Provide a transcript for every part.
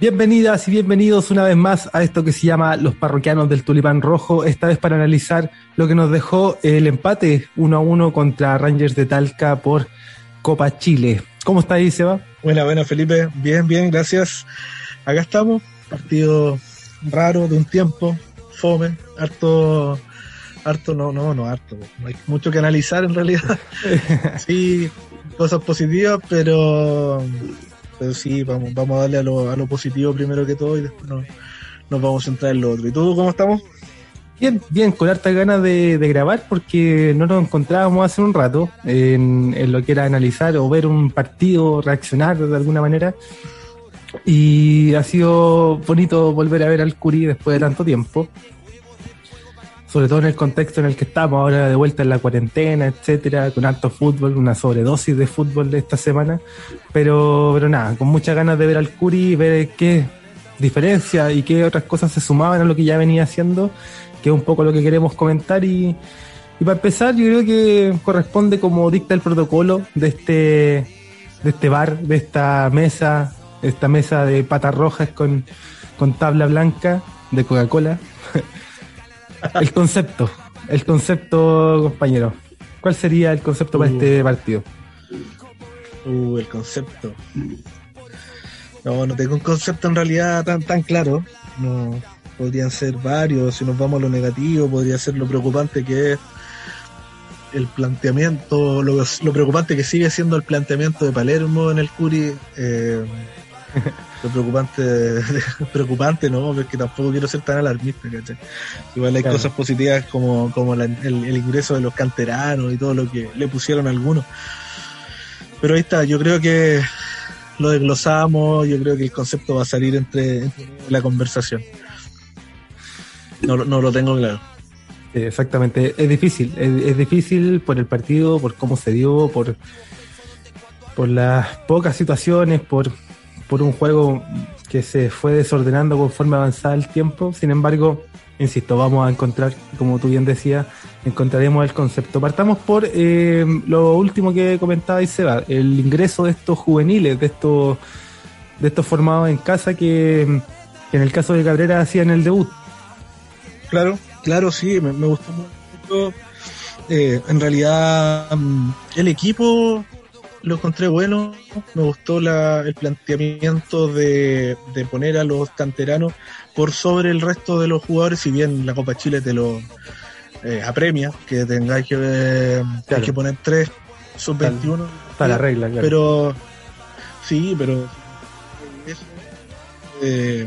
Bienvenidas y bienvenidos una vez más a esto que se llama Los Parroquianos del Tulipán Rojo, esta vez para analizar lo que nos dejó el empate 1 a 1 contra Rangers de Talca por Copa Chile. ¿Cómo está ahí, Seba? Buena, buena, Felipe. Bien, bien, gracias. Acá estamos. Partido raro de un tiempo, fome, harto, harto, no, no, no, harto. hay mucho que analizar en realidad. sí, cosas positivas, pero pero sí, vamos, vamos a darle a lo, positivo primero que todo y después nos, vamos a centrar en lo otro. ¿Y tú cómo estamos? Bien, bien, con harta ganas de, grabar porque no nos encontrábamos hace un rato en, lo que era analizar o ver un partido, reaccionar de alguna manera. Y ha sido bonito volver a ver al Curi después de tanto tiempo sobre todo en el contexto en el que estamos ahora de vuelta en la cuarentena, etcétera, con alto fútbol, una sobredosis de fútbol de esta semana, pero, pero nada, con muchas ganas de ver al Curi, ver qué diferencia y qué otras cosas se sumaban a lo que ya venía haciendo, que es un poco lo que queremos comentar y, y para empezar yo creo que corresponde como dicta el protocolo de este, de este bar, de esta mesa, esta mesa de patas rojas con, con tabla blanca de Coca-Cola. El concepto, el concepto, compañero. ¿Cuál sería el concepto para este uh. partido? Uh, el concepto. No, no tengo un concepto en realidad tan, tan claro. No, podrían ser varios. Si nos vamos a lo negativo, podría ser lo preocupante que es el planteamiento, lo, lo preocupante que sigue siendo el planteamiento de Palermo en el Curi. Eh, lo preocupante, preocupante, ¿no? Porque tampoco quiero ser tan alarmista, ¿cachai? Igual hay cosas positivas como, como el, ingreso de los canteranos y todo lo que le pusieron a algunos. Pero ahí está, yo creo que lo desglosamos, yo creo que el concepto va a salir entre, la conversación. No, no lo tengo claro. Exactamente, es difícil, es, difícil por el partido, por cómo se dio, por, por las pocas situaciones, por por un juego que se fue desordenando conforme avanzaba el tiempo. Sin embargo, insisto, vamos a encontrar, como tú bien decías, encontraremos el concepto. Partamos por eh, lo último que comentaba Seba, el ingreso de estos juveniles, de estos, formados en casa que, en el caso de Cabrera hacían el debut. Claro, claro, sí, me, gustó mucho. Eh, en realidad, mm, el equipo lo encontré bueno, me gustó el planteamiento de, poner a los canteranos por sobre el resto de los jugadores, si bien la Copa Chile te lo eh, apremia, que tengáis que, que poner tres sub-21. Está la regla, claro. Pero, sí, pero eh,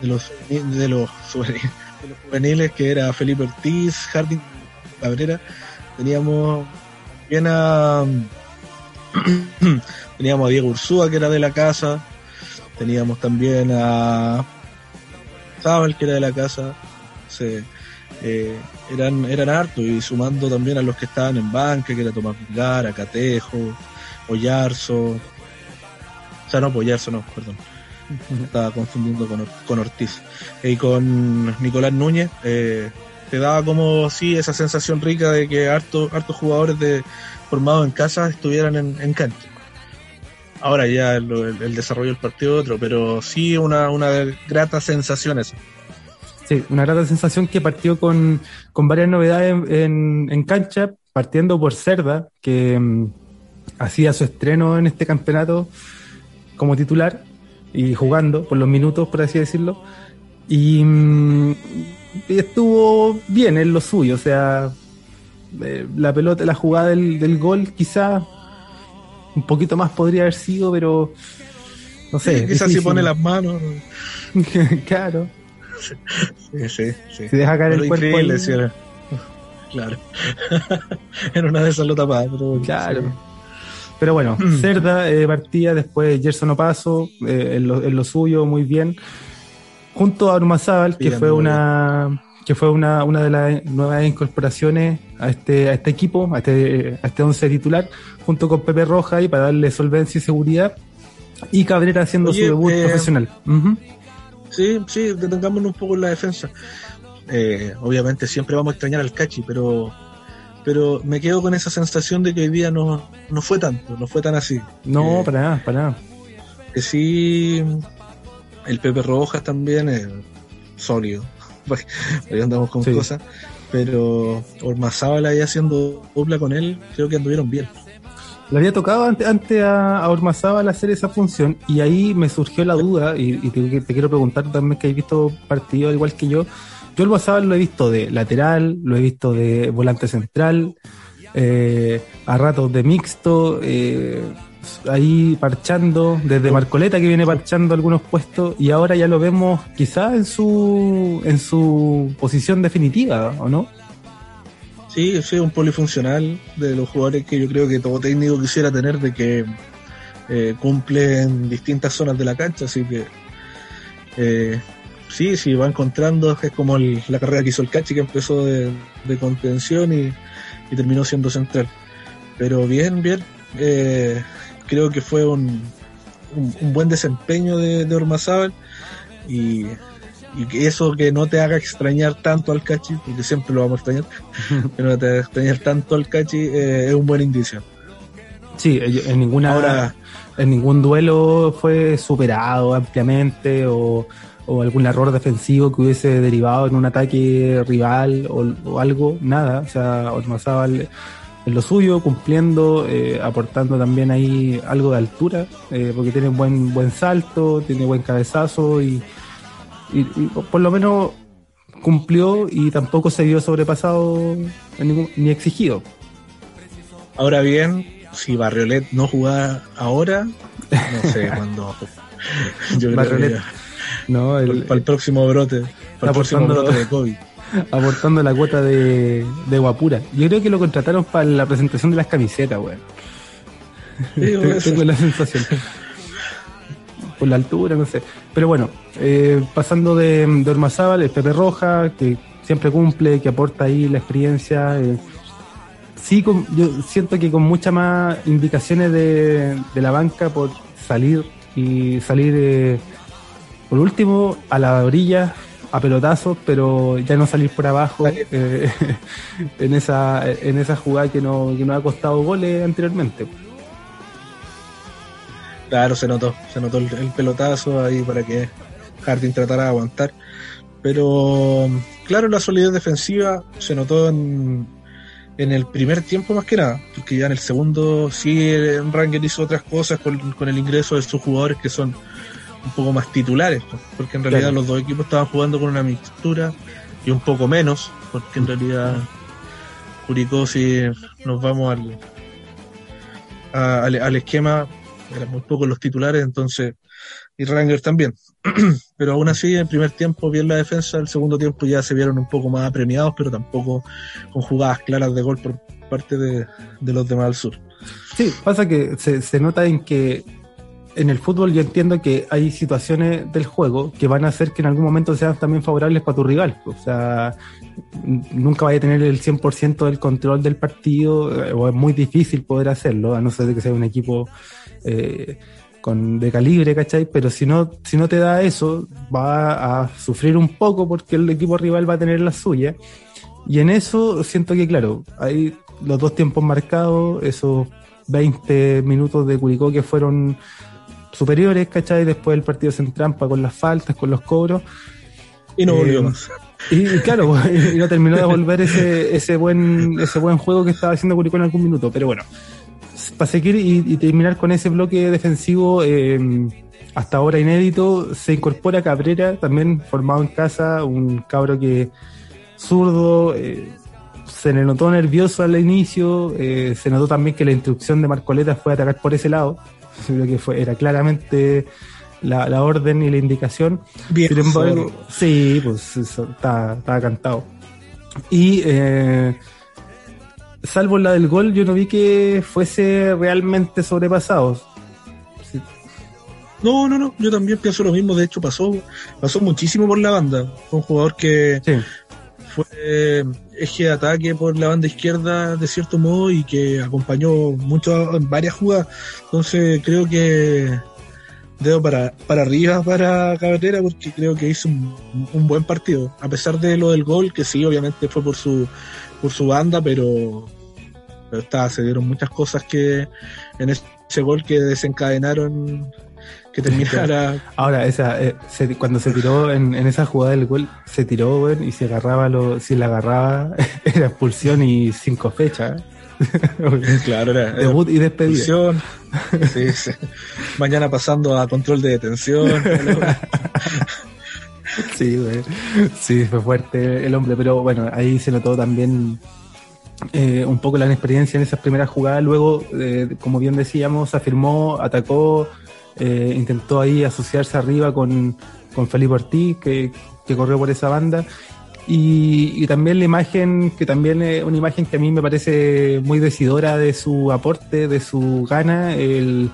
de, los, de, los, juveniles, que era Felipe Ortiz, Jardín Cabrera, teníamos bien a teníamos a Diego Ursúa, que era de la casa, teníamos también a Zabal, que era de la casa, eh, eran, eran hartos, y sumando también a los que estaban en banca, que era Tomás Villar, a Catejo, Oyarzo, o sea, no, Oyarzo no, perdón. estaba confundiendo con, con Ortiz. Y con Nicolás Núñez, eh, te daba como sí esa sensación rica de que hartos hartos jugadores de formados en casa estuvieran en, cancha. Ahora ya el, desarrollo del partido otro, pero sí una, una grata sensación eso. Sí, una grata sensación que partió con, varias novedades en, en, cancha, partiendo por Cerda, que mm, hacía su estreno en este campeonato como titular y jugando por los minutos, por así decirlo. Y, mm, y estuvo bien en lo suyo, o sea, eh, la pelota, la jugada del, gol, quizá un poquito más podría haber sido, pero no sé. quizás si pone las manos. claro. Sí, sí, sí. Si deja caer el cuerpo. Claro. en una de esas lo tapaba, pero. Claro. Pero bueno, mm. Cerda eh, partía, después Gerson Opaso, eh, en, lo, en, lo, suyo, muy bien. Junto a Armazábal, que fue una que fue una, una de las nuevas incorporaciones a este, a este equipo, a este, a este once titular, junto con Pepe Roja y para darle solvencia y seguridad. Y Cabrera haciendo su debut eh, profesional. Sí, sí, detengámonos un poco en la defensa. Eh, obviamente siempre vamos a extrañar al Cachi, pero pero me quedo con esa sensación de que hoy día no, no fue tanto, no fue tan así. No, para nada, para nada. Que sí El Pepe Rojas también es sólido. Ahí andamos con cosas. Pero Ormazábal ahí haciendo dupla con él, creo que anduvieron bien. Le había tocado antes, antes a, a Ormazábal hacer esa función y ahí me surgió la duda y, te, quiero preguntar también que has visto partidos igual que yo. Yo Ormazábal lo he visto de lateral, lo he visto de volante central, eh, a ratos de mixto, eh, ahí parchando, desde Marcoleta que viene parchando algunos puestos y ahora ya lo vemos quizás en su, en su posición definitiva, ¿o no? Sí, es un polifuncional de los jugadores que yo creo que todo técnico quisiera tener de que eh, cumple en distintas zonas de la cancha, así que eh, sí, sí, va encontrando, es como la carrera que hizo el Cachi que empezó de, contención y, terminó siendo central. Pero bien, bien, eh, creo que fue un, un, buen desempeño de, de Ormazábal y y que eso que no te haga extrañar tanto al Cachi, porque siempre lo vamos a extrañar, que no te haga extrañar tanto al Cachi eh, es un buen indicio. Sí, en ninguna Ahora, en ningún duelo fue superado ampliamente o, algún error defensivo que hubiese derivado en un ataque rival o, algo, nada. O sea, Ormazábal en lo suyo, cumpliendo, eh, aportando también ahí algo de altura, eh, porque tiene buen buen salto, tiene buen cabezazo y, y, por lo menos cumplió y tampoco se vio sobrepasado ni exigido. Ahora bien, si Barriolet no juega ahora, no sé cuándo. Yo Barriolet, no, el, para el próximo brote, para el próximo brote de COVID. Aportando la cuota de, de Guapura. Yo creo que lo contrataron para la presentación de las camisetas, weón. Tengo la sensación por la altura, no sé. Pero bueno, eh, pasando de, de Ormazábal, el Pepe Roja, que siempre cumple, que aporta ahí la experiencia. Eh, sí, yo siento que con muchas más indicaciones de, la banca por salir y salir, eh, por último, a la orilla a pelotazos, pero ya no salir por abajo en esa en esa jugada que no, que nos ha costado goles anteriormente. Claro, se notó, se notó el, pelotazo ahí para que Harding tratara de aguantar. Pero claro, la solidez defensiva se notó en, en el primer tiempo más que nada, porque ya en el segundo sí Ranger hizo otras cosas con, el ingreso de sus jugadores que son un poco más titulares, porque en realidad los dos equipos estaban jugando con una mixtura y un poco menos, porque en realidad Curicó si nos vamos al, al esquema eran muy pocos los titulares, entonces, y Ranger también. pero aún así, en el primer tiempo bien la defensa, el segundo tiempo ya se vieron un poco más apremiados, pero tampoco con jugadas claras de gol por parte de, los demás al sur. Sí, pasa que se, se nota en que en el fútbol yo entiendo que hay situaciones del juego que van a hacer que en algún momento sean también favorables para tu rival. O sea, nunca vaya a tener el 100% del control del partido, eh, o es muy difícil poder hacerlo, a no ser que sea un equipo eh, con, de calibre, ¿cachai? Pero si no, si no te da eso, va a sufrir un poco porque el equipo rival va a tener la suya. Y en eso siento que, claro, hay los dos tiempos marcados, esos 20 minutos de Curicó que fueron superiores, ¿cachai? Después el partido se entrampa con las faltas, con los cobros. Y no volvió eh, más. Y, claro, y no terminó de volver ese, ese buen ese buen juego que estaba haciendo Curicó en algún minuto. Pero bueno, para seguir y, terminar con ese bloque defensivo, eh, hasta ahora inédito, se incorpora Cabrera, también formado en casa, un cabro que zurdo, eh, se le notó nervioso al inicio, eh, se notó también que la instrucción de Marcoleta fue atacar por ese lado, que fue, era claramente la, orden y la indicación. Bien, Sin embargo, sí, pues estaba, cantado. Y eh, salvo la del gol, yo no vi que fuese realmente sobrepasado. No, no, no, yo también pienso lo mismo, de hecho pasó, pasó muchísimo por la banda, fue un jugador que fue eje de ataque por la banda izquierda de cierto modo y que acompañó mucho en varias jugadas, entonces creo que dedo para, para arriba para Cabetera porque creo que hizo un, un, buen partido, a pesar de lo del gol, que sí, obviamente fue por su, por su banda, pero pero está, se dieron muchas cosas que en ese gol que desencadenaron que terminara. Ahora, esa, eh, cuando se tiró en, esa jugada del gol, se tiró, y se agarraba, lo, si la agarraba, era expulsión y cinco fechas. claro, era, debut y despedida. Mañana pasando a control de detención. sí, sí, fue fuerte el hombre, pero bueno, ahí se notó también eh, un poco la inexperiencia en esas primeras jugadas. Luego, eh, como bien decíamos, afirmó, atacó, eh, intentó ahí asociarse arriba con, con Felipe Ortiz, que, que corrió por esa banda. Y, también la imagen, que también es una imagen que a mí me parece muy decidora de su aporte, de su gana, el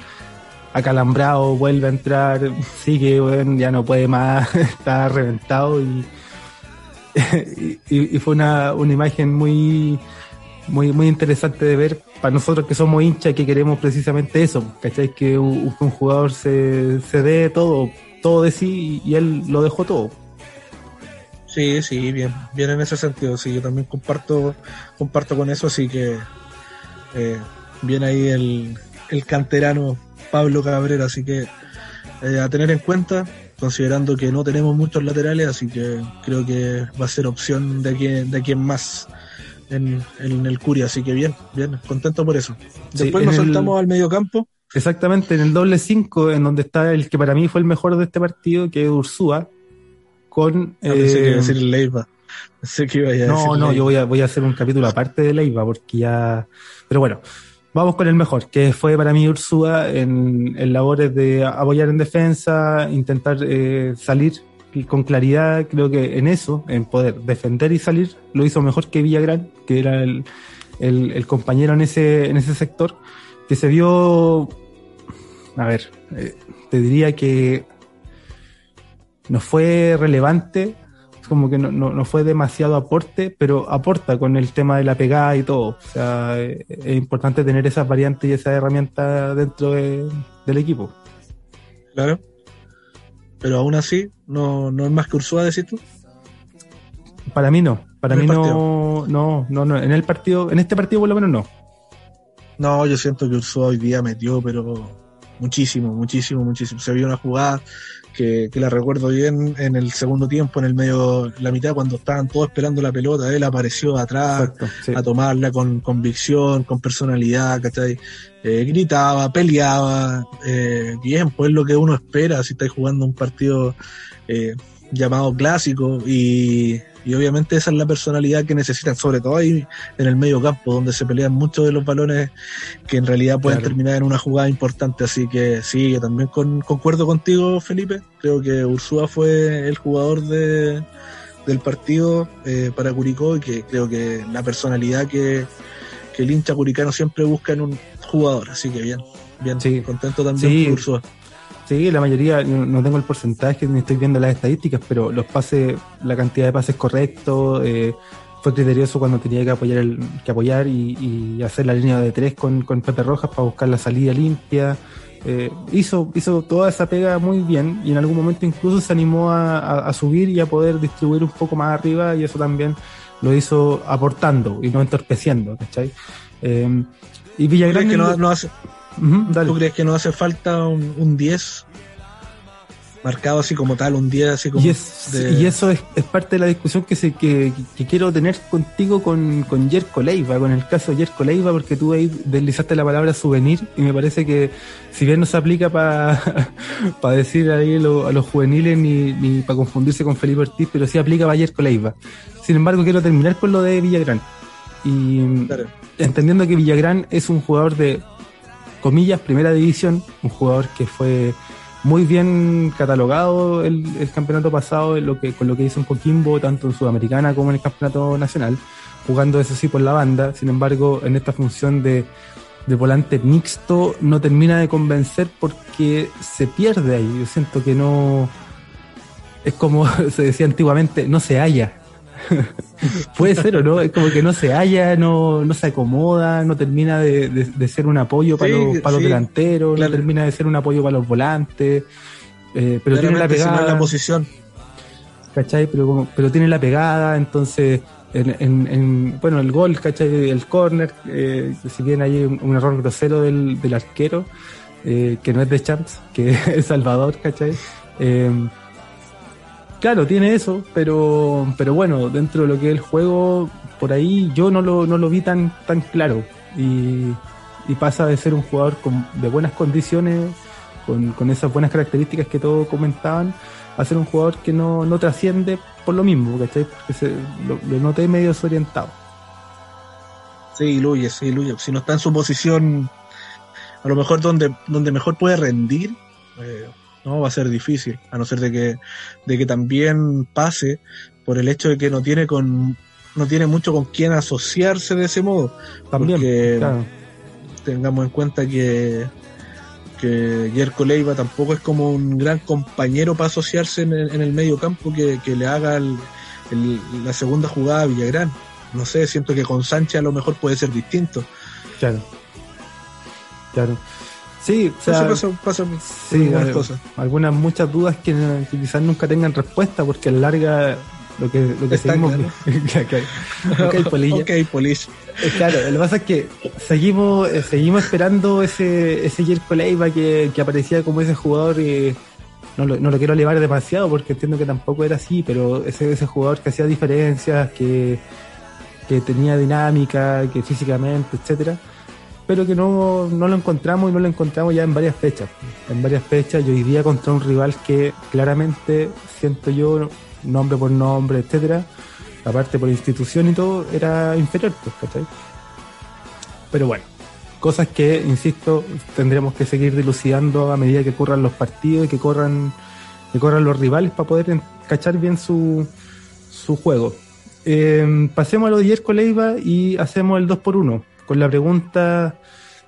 acalambrado, vuelve a entrar, sigue, bueno, ya no puede más, está reventado y, y, fue una, una imagen muy, muy, muy interesante de ver para nosotros que somos hinchas que queremos precisamente eso, ¿cachai? Que un, jugador se, se dé todo, todo de sí y él lo dejó todo. Sí, sí, bien, bien en ese sentido, sí, yo también comparto, comparto con eso, así que eh, bien ahí el, el canterano Pablo Cabrera, así que eh, a tener en cuenta, considerando que no tenemos muchos laterales, así que creo que va a ser opción de quien, de quien más en, en el Curia, así que bien, bien, contento por eso. Después nos saltamos al medio campo. Exactamente, en el doble 5, en donde está el que para mí fue el mejor de este partido, que es Ursúa, con... Ah, pensé que iba a decir eh, Leiva. que iba a no, no, yo voy a, voy a hacer un capítulo aparte de Leiva, porque ya... Pero bueno, vamos con el mejor, que fue para mí Ursúa en, en labores de apoyar en defensa, intentar eh, salir con claridad, creo que en eso, en poder defender y salir, lo hizo mejor que Villagrán, que era el, compañero en ese, en ese sector, que se vio, a ver, eh, te diría que no fue relevante, como que no, no, fue demasiado aporte, pero aporta con el tema de la pegada y todo. O sea, eh, es importante tener esas variantes y esas herramientas dentro del equipo. Claro. Pero aún así, no, no es más que Ursúa, decís tú. Para mí no. Para mí no, no, no, no. En el partido, en este partido por lo menos no. No, yo siento que Ursúa hoy día metió, pero muchísimo, muchísimo, muchísimo. Se vio una jugada que, la recuerdo bien en el segundo tiempo, en el medio, la mitad, cuando estaban todos esperando la pelota, él apareció atrás a tomarla con convicción, con personalidad, ¿cachai? Eh, gritaba, peleaba, eh, bien, pues lo que uno espera si estáis jugando un partido eh, llamado clásico y, y obviamente esa es la personalidad que necesitan, sobre todo ahí en el medio campo, donde se pelean muchos de los balones que en realidad pueden terminar en una jugada importante. Así que sí, yo también concuerdo contigo, Felipe. Creo que Ursúa fue el jugador de, del partido eh, para Curicó y que creo que la personalidad que, el hincha curicano siempre busca en un jugador. Así que bien, bien, sí. contento también por Ursúa. Sí, la mayoría, no tengo el porcentaje ni estoy viendo las estadísticas, pero los pases, la cantidad de pases correctos, eh, fue criterioso cuando tenía que apoyar el, que apoyar y, hacer la línea de tres con, con, Pepe Rojas para buscar la salida limpia. Eh, hizo, hizo toda esa pega muy bien y en algún momento incluso se animó a, subir y a poder distribuir un poco más arriba y eso también lo hizo aportando y no entorpeciendo, ¿cachai? Eh, y Villagrán... Que no, no hace ¿Tú crees que no hace falta un, 10 marcado así como tal, un 10 así como... Y, y eso es, parte de la discusión que, se, que, quiero tener contigo con, con Jerko Leiva, con el caso de Jerko Leiva, porque tú ahí deslizaste la palabra souvenir y me parece que si bien no se aplica para decir ahí a los juveniles ni, ni para confundirse con Felipe Ortiz, pero sí aplica para Jerko Leiva. Sin embargo, quiero terminar con lo de Villagrán. Y entendiendo que Villagrán es un jugador de comillas, primera división, un jugador que fue muy bien catalogado el, campeonato pasado lo que, con lo que hizo en Coquimbo, tanto en Sudamericana como en el campeonato nacional, jugando eso sí por la banda, sin embargo, en esta función de, de volante mixto no termina de convencer porque se pierde ahí, yo siento que no, es como se decía antiguamente, no se halla, Puede ser o no, es como que no se halla, no, no se acomoda, no termina de, ser un apoyo para, los, para los delanteros, no termina de ser un apoyo para los volantes, eh, pero tiene la pegada. la posición. ¿Cachai? Pero, pero tiene la pegada, entonces, en, en, bueno, el gol, ¿cachai? El córner, eh, si bien hay un, error grosero del, del arquero, eh, que no es de Champs, que es Salvador, ¿cachai? Eh, claro, tiene eso, pero, pero bueno, dentro de lo que es el juego, por ahí yo no lo, no lo vi tan, tan claro. Y, pasa de ser un jugador con, de buenas condiciones, con, con esas buenas características que todos comentaban, a ser un jugador que no, no trasciende por lo mismo, ¿cachai? Porque se, lo, lo noté medio desorientado. Sí, iluye, sí, iluye. Si no está en su posición, a lo mejor donde, donde mejor puede rendir, eh, no va a ser difícil, a no ser de que, de que también pase por el hecho de que no tiene con no tiene mucho con quién asociarse de ese modo. También, porque claro. tengamos en cuenta que que Jerko Leiva tampoco es como un gran compañero para asociarse en el, en el medio campo que, que le haga el, el, la segunda jugada a Villagrán. No sé, siento que con Sánchez a lo mejor puede ser distinto. Claro. Claro. Sí, o sea, Entonces pasa, pasa sí, algunas cosas. algunas muchas dudas que, que quizás nunca tengan respuesta porque la larga lo que, lo que Está seguimos claro. Ok, Polilla. Ok. Eh, Claro, lo que pasa es que seguimos, eh, seguimos esperando ese, ese Jerko Leiva que, que aparecía como ese jugador eh, no, lo, no lo quiero elevar demasiado porque entiendo que tampoco era así, pero ese, ese jugador que hacía diferencias, que, que tenía dinámica, que físicamente, etcétera, pero que no, no lo encontramos y no lo encontramos ya en varias fechas. En varias fechas y hoy día contra un rival que claramente siento yo, nombre por nombre, etcétera, aparte por institución y todo, era inferior, pues, ¿cachai? Pero bueno, cosas que, insisto, tendremos que seguir dilucidando a medida que corran los partidos y que corran, que corran los rivales para poder cachar bien su, su juego. Eh, pasemos a lo de Yerko Leiva y hacemos el 2 por 1 con la pregunta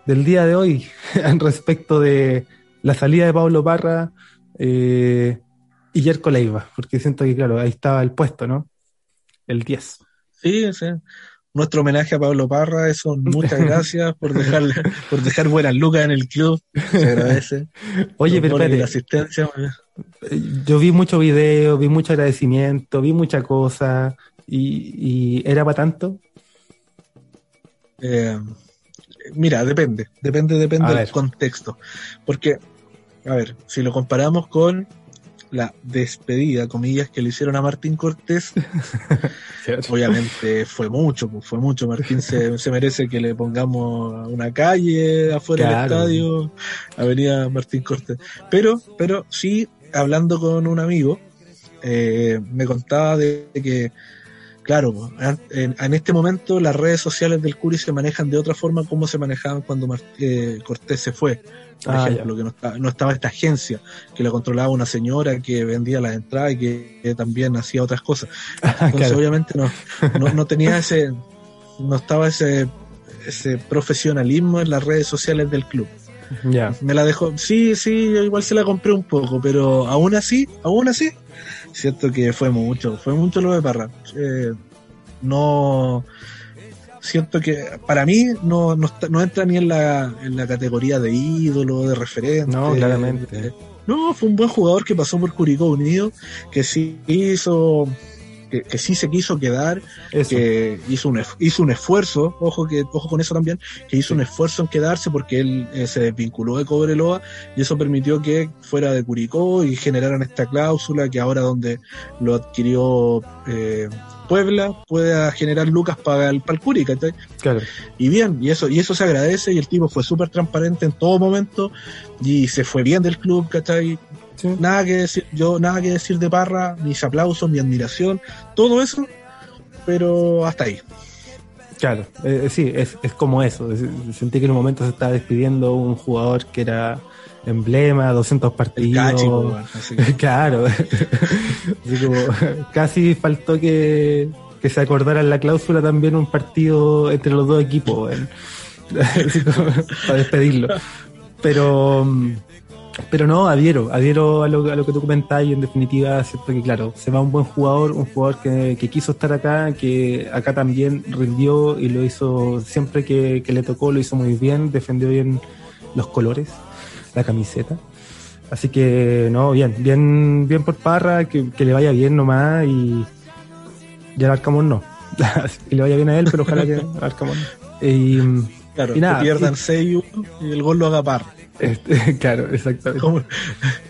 del día de hoy respecto de la salida de Pablo Parra eh, y Yerko Leiva, porque siento que, claro, ahí estaba el puesto, ¿no? El 10. Sí, sí. Nuestro homenaje a Pablo Parra, eso, muchas gracias por dejarle, por dejar buenas lucas en el club. Se agradece. Oye, pero la asistencia. Eh, yo vi mucho video, vi mucho agradecimiento, vi mucha cosa y, y era para tanto. Eh, mira, depende, depende, depende A del ver. contexto. Porque, a ver, si lo comparamos con la despedida, comillas, que le hicieron a Martín Cortés, obviamente fue mucho, pues, fue mucho. Martín se, se merece que le pongamos una calle afuera del estadio, Avenida Martín Cortés. Pero, pero sí, hablando con un amigo, eh, me contaba de que, claro, an- en, en este momento las redes sociales del Curi se manejan de otra forma como se manejaban cuando eh, Cortés se fue. Por Ah, ejemplo, que no, está- no estaba esta agencia que la controlaba una señora que vendía las entradas y que, que también hacía otras cosas. Entonces, Claro. obviamente, no, no, no tenía ese, no estaba ese, ese profesionalismo en las redes sociales del club. Ya. Me la dejó, sí, sí, yo igual se la compré un poco, pero aún así, aún así, siento que fue mucho, fue mucho lo de Parra. Eh, no, siento que para mí no, no, está- no entra ni en la, en la categoría de ídolo, de referente. No, claramente. Eh, no, fue un buen jugador que pasó por Curicó Unido, que sí hizo, que, que sí se quiso quedar, Eso. que hizo un, hizo un esfuerzo, ojo que ojo con eso también, que hizo un esfuerzo en quedarse porque él eh, se desvinculó de Cobreloa y eso permitió que fuera de Curicó y generaran esta cláusula que ahora donde lo adquirió eh, Puebla pueda generar lucas para el, para el Curi, ¿cachai? Claro. Y bien, y eso, y eso se agradece y el tipo fue súper transparente en todo momento y se fue bien del club, ¿cachai? Sí. Nada que decir, yo nada que decir de Parra, mis aplausos, mi admiración, todo eso, pero hasta ahí. Claro, eh, sí, es, es como eso. es- sentí que en un momento se estaba despidiendo un jugador que era emblema, 200 El partidos. cachi, así que- claro. Así como, casi faltó que, que se acordara en la cláusula también un partido entre los dos equipos, weón. Así como, para despedirlo. Pero, mm, pero no, adhiero, adhiero a lo, a lo que tú comentabas y en definitiva siento que claro, se va un buen jugador, un jugador que, que quiso estar acá, que acá también rindió y lo hizo siempre que, que le tocó, lo hizo muy bien, defendió bien los colores, la camiseta. Así que no, bien, bien, bien por Parra, que, que le vaya bien nomás y, y al Arcamón no. que le vaya bien a él, pero ojalá que Arcamón. Y, Claro, Y nada, que pierdan y- 6-1 y el gol lo haga Parra. Este, claro, exactamente. ¿Cómo,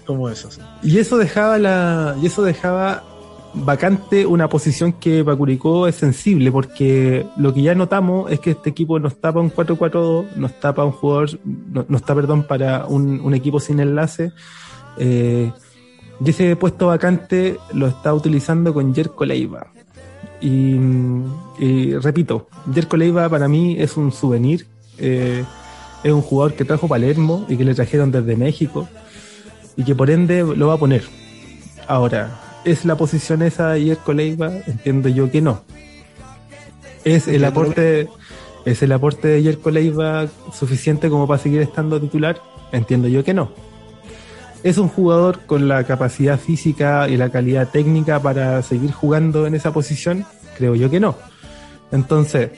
cómo eso? Y eso dejaba la, y eso dejaba vacante una posición que para Curicó es sensible, porque lo que ya notamos es que este equipo nos tapa un 4-4-2, nos tapa un jugador, no- nos está, perdón, para un, un equipo sin enlace. Eh, y ese puesto vacante lo está utilizando con Jerko Leiva. Y, y repito, Jerko Leiva para mí es un souvenir. eh, es un jugador que trajo Palermo y que le trajeron desde México y que por ende lo va a poner. Ahora, ¿es la posición esa de Jerko Leiva? Entiendo yo que no. ¿Es el aporte, ¿Es el aporte de Jerko Leiva suficiente como para seguir estando titular? Entiendo yo que no. ¿Es un jugador con la capacidad física y la calidad técnica para seguir jugando en esa posición? Creo yo que no. Entonces,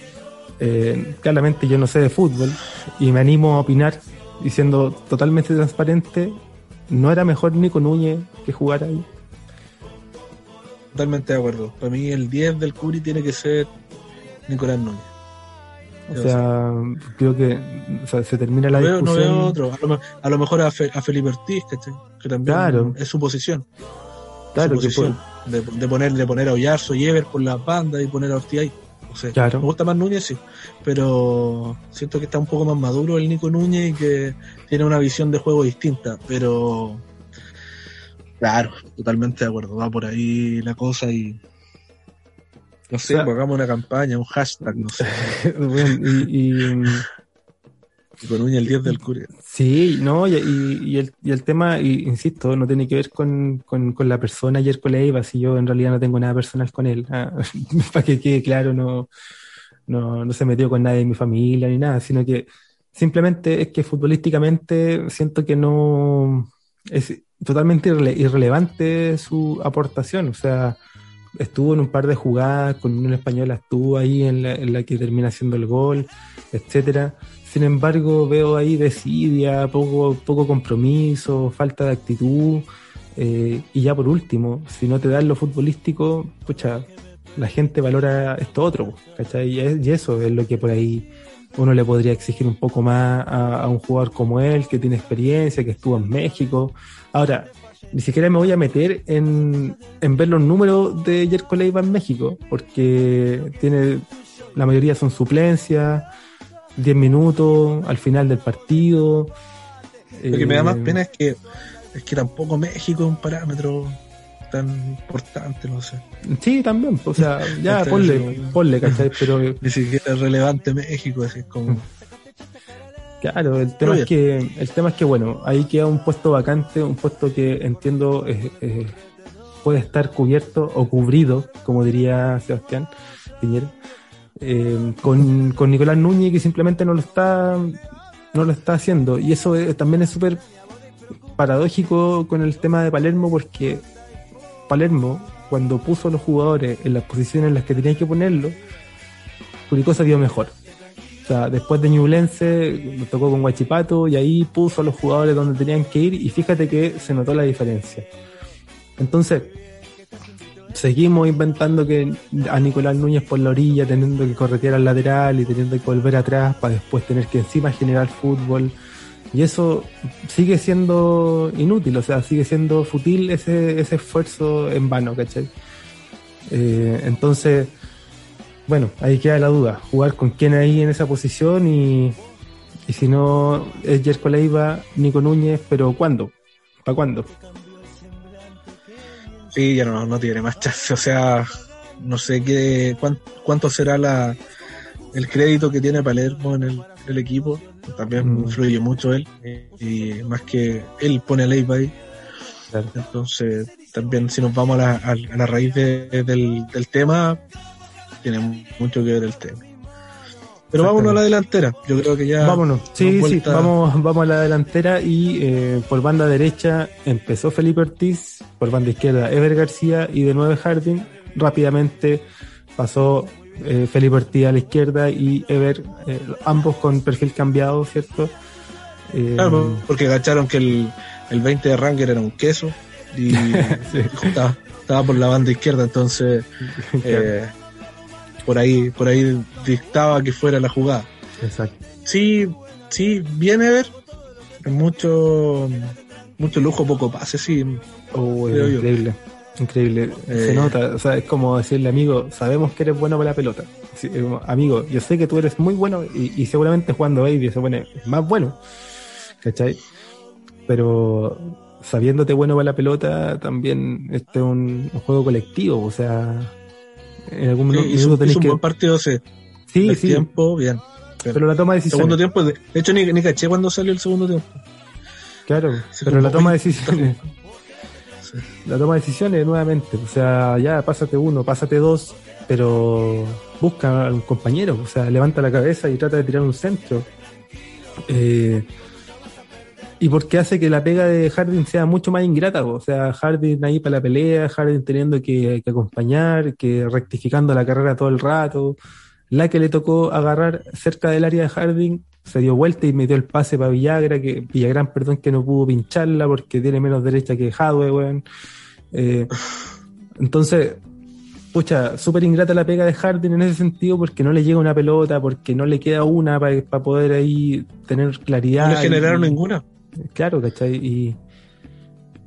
eh, claramente yo no sé de fútbol y me animo a opinar y siendo totalmente transparente, ¿no era mejor Nico Núñez que jugar ahí? Totalmente de acuerdo. Para mí el 10 del Curi tiene que ser Nicolás Núñez. O sea, creo que o sea, se termina la no, veo, no discusión. veo otro. A lo, a lo mejor a, Fe- a Felipe Ortiz, ¿cachai? que también Claro. es su posición. Claro su que posición. De, de poner, de poner a Oyarzo y Ever por la banda y poner a Ortiz ahí. No sé. Claro. Me gusta más Núñez, sí. Pero siento que está un poco más maduro el Nico Núñez y que tiene una visión de juego distinta. Pero. Claro, totalmente de acuerdo. Va por ahí la cosa y. No sé, O sea- pues hagamos una campaña, un hashtag, no sé. Y- Nico Núñez, el 10 del Curi. sí, no, y, y- y el, y tema, y, insisto, no tiene que ver con, con, con la persona Jerko Leiva, si yo en realidad no tengo nada personal con él. ah, para que quede claro, no, no, no se metió con nadie de mi familia ni nada, sino que simplemente es que futbolísticamente siento que no es totalmente irrele- irrelevante su aportación. O sea, estuvo en un par de jugadas con un español, estuvo ahí en la, en la que termina haciendo el gol, etcétera. Sin embargo, veo ahí desidia, poco, poco compromiso, falta de actitud. eh, y ya por último, si no te dan lo futbolístico, pucha, la gente valora esto otro, ¿cachai? Y, es- y eso es lo que por ahí uno le podría exigir un poco más a, a un jugador como él, que tiene experiencia, que estuvo en México. Ahora, ni siquiera me voy a meter en, en ver los números de Jerko Leiva en México, porque tiene la mayoría son suplencias, 10 minutos al final del partido. Lo que me da más Eh, pena es que es que tampoco México es un parámetro tan importante, no sé. Sí, también, o sea, ya Este, ponle, ponle, ¿cachai? Pero Ni siquiera es relevante México, así es como. Claro, el tema, es que, el tema es que, bueno, ahí queda un puesto vacante, un puesto que entiendo eh, puede estar cubierto o cubrido, como diría Sebastián Piñera, eh, con, con Nicolás Núñez que simplemente no lo está no lo está haciendo. Y eso eh, también es súper paradójico con el tema de Palermo porque Palermo, cuando puso a los jugadores en las posiciones en las que tenía que ponerlo, Curicó vio mejor. O sea, después de Ñublense, tocó con Guachipato y ahí puso a los jugadores donde tenían que ir y fíjate que se notó la diferencia. Entonces, seguimos inventando que a Nicolás Núñez por la orilla, teniendo que corretear al lateral y teniendo que volver atrás para después tener que encima generar fútbol. Y eso sigue siendo inútil, o sea, sigue siendo fútil ese, ese esfuerzo en vano, ¿cachai? Eh, entonces, bueno, ahí queda la duda, jugar con quién ahí en esa posición y, y si no es Jerko Leiva, Nico Núñez, pero ¿cuándo? ¿Para cuándo? Sí, ya no, no tiene más chance. O sea, no sé qué cuán- cuánto será la el crédito que tiene Palermo en el, el equipo. También Mm. influye mucho él. Y más que él pone a Leiva ahí. Claro. Entonces, también si nos vamos a la, a a la raíz de- del, del tema, tiene mucho que ver el tema. Pero vámonos a la delantera. Yo creo que ya. Vámonos, sí, sí, vamos, vamos a la delantera y eh, por banda derecha empezó Felipe Ortiz, por banda izquierda Ever García y de nueve Harding. Rápidamente pasó eh, Felipe Ortiz a la izquierda y Ever, eh, ambos con perfil cambiado, ¿cierto? Eh, Claro, porque cacharon que el, el 20 de Ranger era un queso y Sí. estaba, estaba por la banda izquierda, entonces por ahí por ahí dictaba que fuera la jugada. Exacto. Sí, sí, viene a ver. mucho, mucho lujo, poco pase, sí. Oh, increíble. Increíble, se eh. nota, o sea, es como decirle amigo, sabemos que eres bueno para la pelota. amigo, yo sé que tú eres muy bueno y, seguramente jugando Baby se pone más bueno, ¿cachai? Pero sabiéndote bueno para la pelota, también este es un, juego colectivo, o sea, en algún sí, minuto tenés un que... buen partido, sí. Sí, sí. tiempo, bien. Pero, la toma de decisiones. Segundo tiempo, de, hecho, ni, ni caché cuando salió el segundo tiempo. Claro, pero la toma de decisiones. La toma de decisiones nuevamente, o sea, ya pásate uno, pásate dos, pero busca a un compañero, o sea, levanta la cabeza y trata de tirar un centro. Eh, y porque hace que la pega de Harding sea mucho más ingrata, o sea, Harding ahí para la pelea, Harding teniendo que, que, acompañar, que rectificando la carrera todo el rato, la que le tocó agarrar cerca del área de Harding se dio vuelta y metió el pase para Villagra, que, Villagrán, perdón, que no pudo pincharla porque tiene menos derecha que Hadwe, weón. Eh, entonces, pucha, súper ingrata la pega de Harden en ese sentido porque no le llega una pelota, porque no le queda una para poder ahí tener claridad. No le generaron ninguna. Claro, ¿cachai? Y,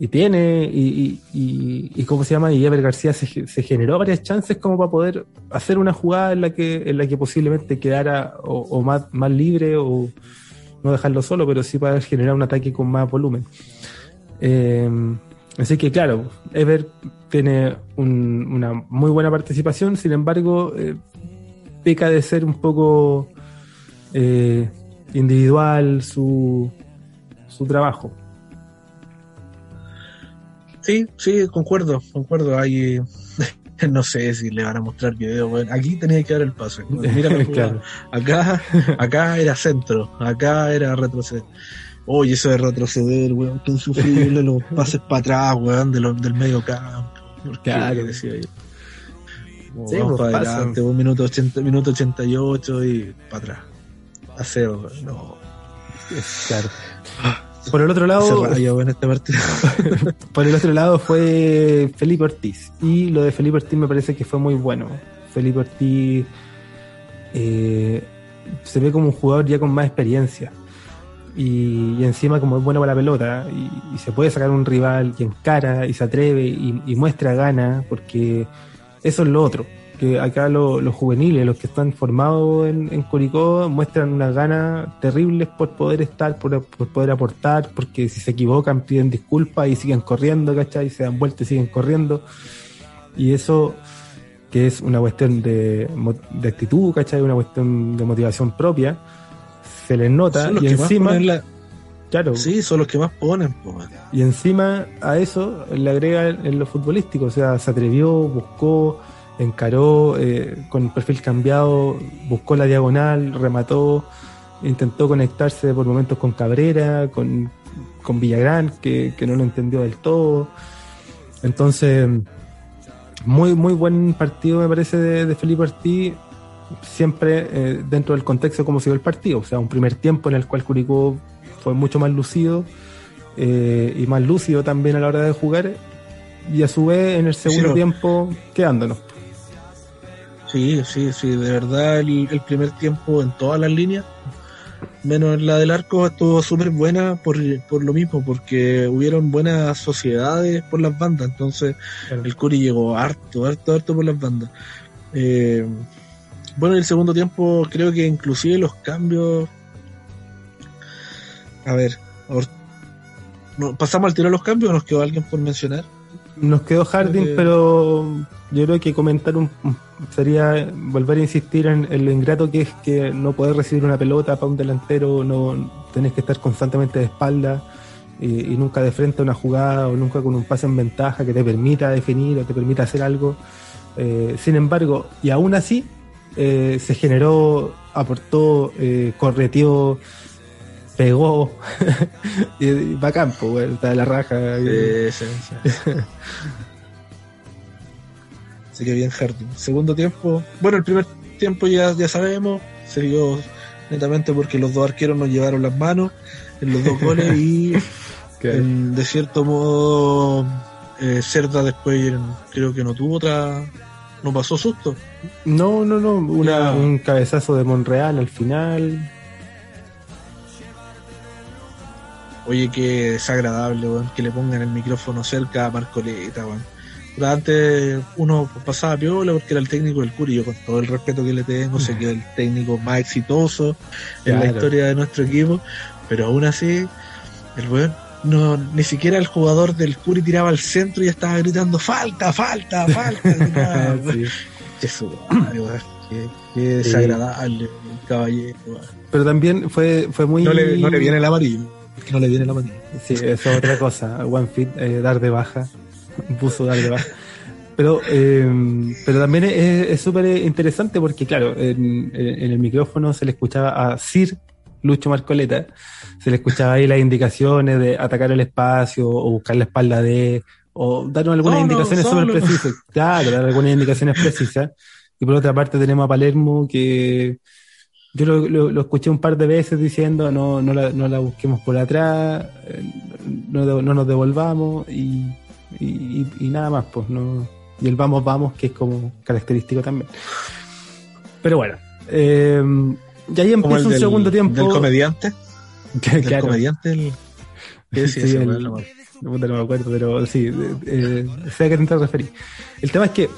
y tiene, y, y, ¿cómo se llama? Y Ever García se, generó varias chances como para poder hacer una jugada en la que, en la que posiblemente quedara o, más, más libre o no dejarlo solo, pero sí para generar un ataque con más volumen. Eh, así que claro, Ever tiene una muy buena participación, sin embargo, eh, peca de ser un poco eh, individual su, su trabajo. Sí, sí, concuerdo, concuerdo. Hay, no sé si le van a mostrar video. aquí tenía que dar el paso. Mira, acá, acá era centro, acá era retroceder. Oye, eso de retroceder, weón, qué insufrible los pases para atrás, weón, de del medio campo. Porque claro. decía yo. Sí, vamos pues, para adelante, un minuto, 80, minuto 88 y para atrás. A no. Claro. Por el otro lado. este por el otro lado fue Felipe Ortiz. Y lo de Felipe Ortiz me parece que fue muy bueno. Felipe Ortiz eh, se ve como un jugador ya con más experiencia. Y, encima como es bueno para la pelota. Y, se puede sacar un rival y encara y se atreve y, y muestra gana. Porque eso es lo otro que acá los juveniles, los que están formados en, en Curicó, muestran unas ganas terribles por poder estar, por, poder aportar, porque si se equivocan piden disculpas y siguen corriendo, ¿cachai? Se dan vueltas y siguen corriendo. Y eso que es una cuestión de, de actitud, ¿cachai? Una cuestión de motivación propia, se les nota y encima... Claro. Sí, son los que más ponen. Y encima a eso le agrega en lo futbolístico, o sea, se atrevió, buscó, encaró eh, con el perfil cambiado, buscó la diagonal, remató, intentó conectarse por momentos con Cabrera, con, con Villagrán, que, no lo entendió del todo. Entonces, muy, muy buen partido me parece de, Felipe Ortiz, siempre eh, dentro del contexto de cómo se dio el partido, o sea, un primer tiempo en el cual Curicó fue mucho más lucido eh, y más lúcido también a la hora de jugar, y a su vez en el segundo tiempo quedándonos. Sí, sí, sí, de verdad el, primer tiempo en todas las líneas, menos la del arco, estuvo súper buena por, por lo mismo, porque hubieron buenas sociedades por las bandas, entonces el Curi llegó harto, harto, harto por las bandas. Eh, bueno, en el segundo tiempo creo que inclusive los cambios... A ver, ¿pasamos al tiro los cambios o nos quedó alguien por mencionar? Nos quedó Harding, pero yo creo que comentar un, sería volver a insistir en, lo ingrato que es que no poder recibir una pelota para un delantero, no tenés que estar constantemente de espalda y, nunca de frente a una jugada o nunca con un pase en ventaja que te permita definir o te permita hacer algo. Eh, sin embargo, y aún así, eh, se generó, aportó, eh, correteó, pegó y, va a campo, está de la raja. Así que bien Hardy. Segundo tiempo, bueno, el primer tiempo ya, ya sabemos, se dio netamente porque los dos arqueros nos llevaron las manos en los dos goles y de cierto modo eh, Cerda después creo que no tuvo otra no pasó susto no no no una, un cabezazo de Monreal al final Oye, qué desagradable, weón, que le pongan el micrófono cerca a Marcoleta, weón. Antes uno pasaba piola porque era el técnico del Curi, yo con todo el respeto que le tengo, sé que es el técnico más exitoso en la historia de nuestro equipo, pero aún así, el weón no, ni siquiera el jugador del Curi tiraba al centro y estaba gritando falta, falta, falta. qué, desagradable caballero. Pero también fue, fue muy. No le, no le viene el amarillo. No le viene el amarillo. Sí, eso es otra cosa. One Fit, eh, dar de baja. Puso dar de baja. Pero, eh, pero también es súper interesante porque, claro, en, en, el micrófono se le escuchaba a Sir Lucho Marcoleta se le escuchaba ahí las indicaciones de atacar el espacio o buscar la espalda de, o darnos algunas indicaciones súper precisas. Claro, dar algunas indicaciones precisas. Y por otra parte tenemos a Palermo que yo lo, lo, escuché un par de veces diciendo no, no, la, no la busquemos por atrás, eh, no, no nos devolvamos y, y, y, nada más, pues no. Y el vamos, vamos, que es como característico también. Pero bueno, eh, y ahí empieza un segundo tiempo. ¿Del comediante? claro. comediante el... ¿Qué sí, sí, el... no me acuerdo, pero sí, eh, sé a qué te referir. El tema es que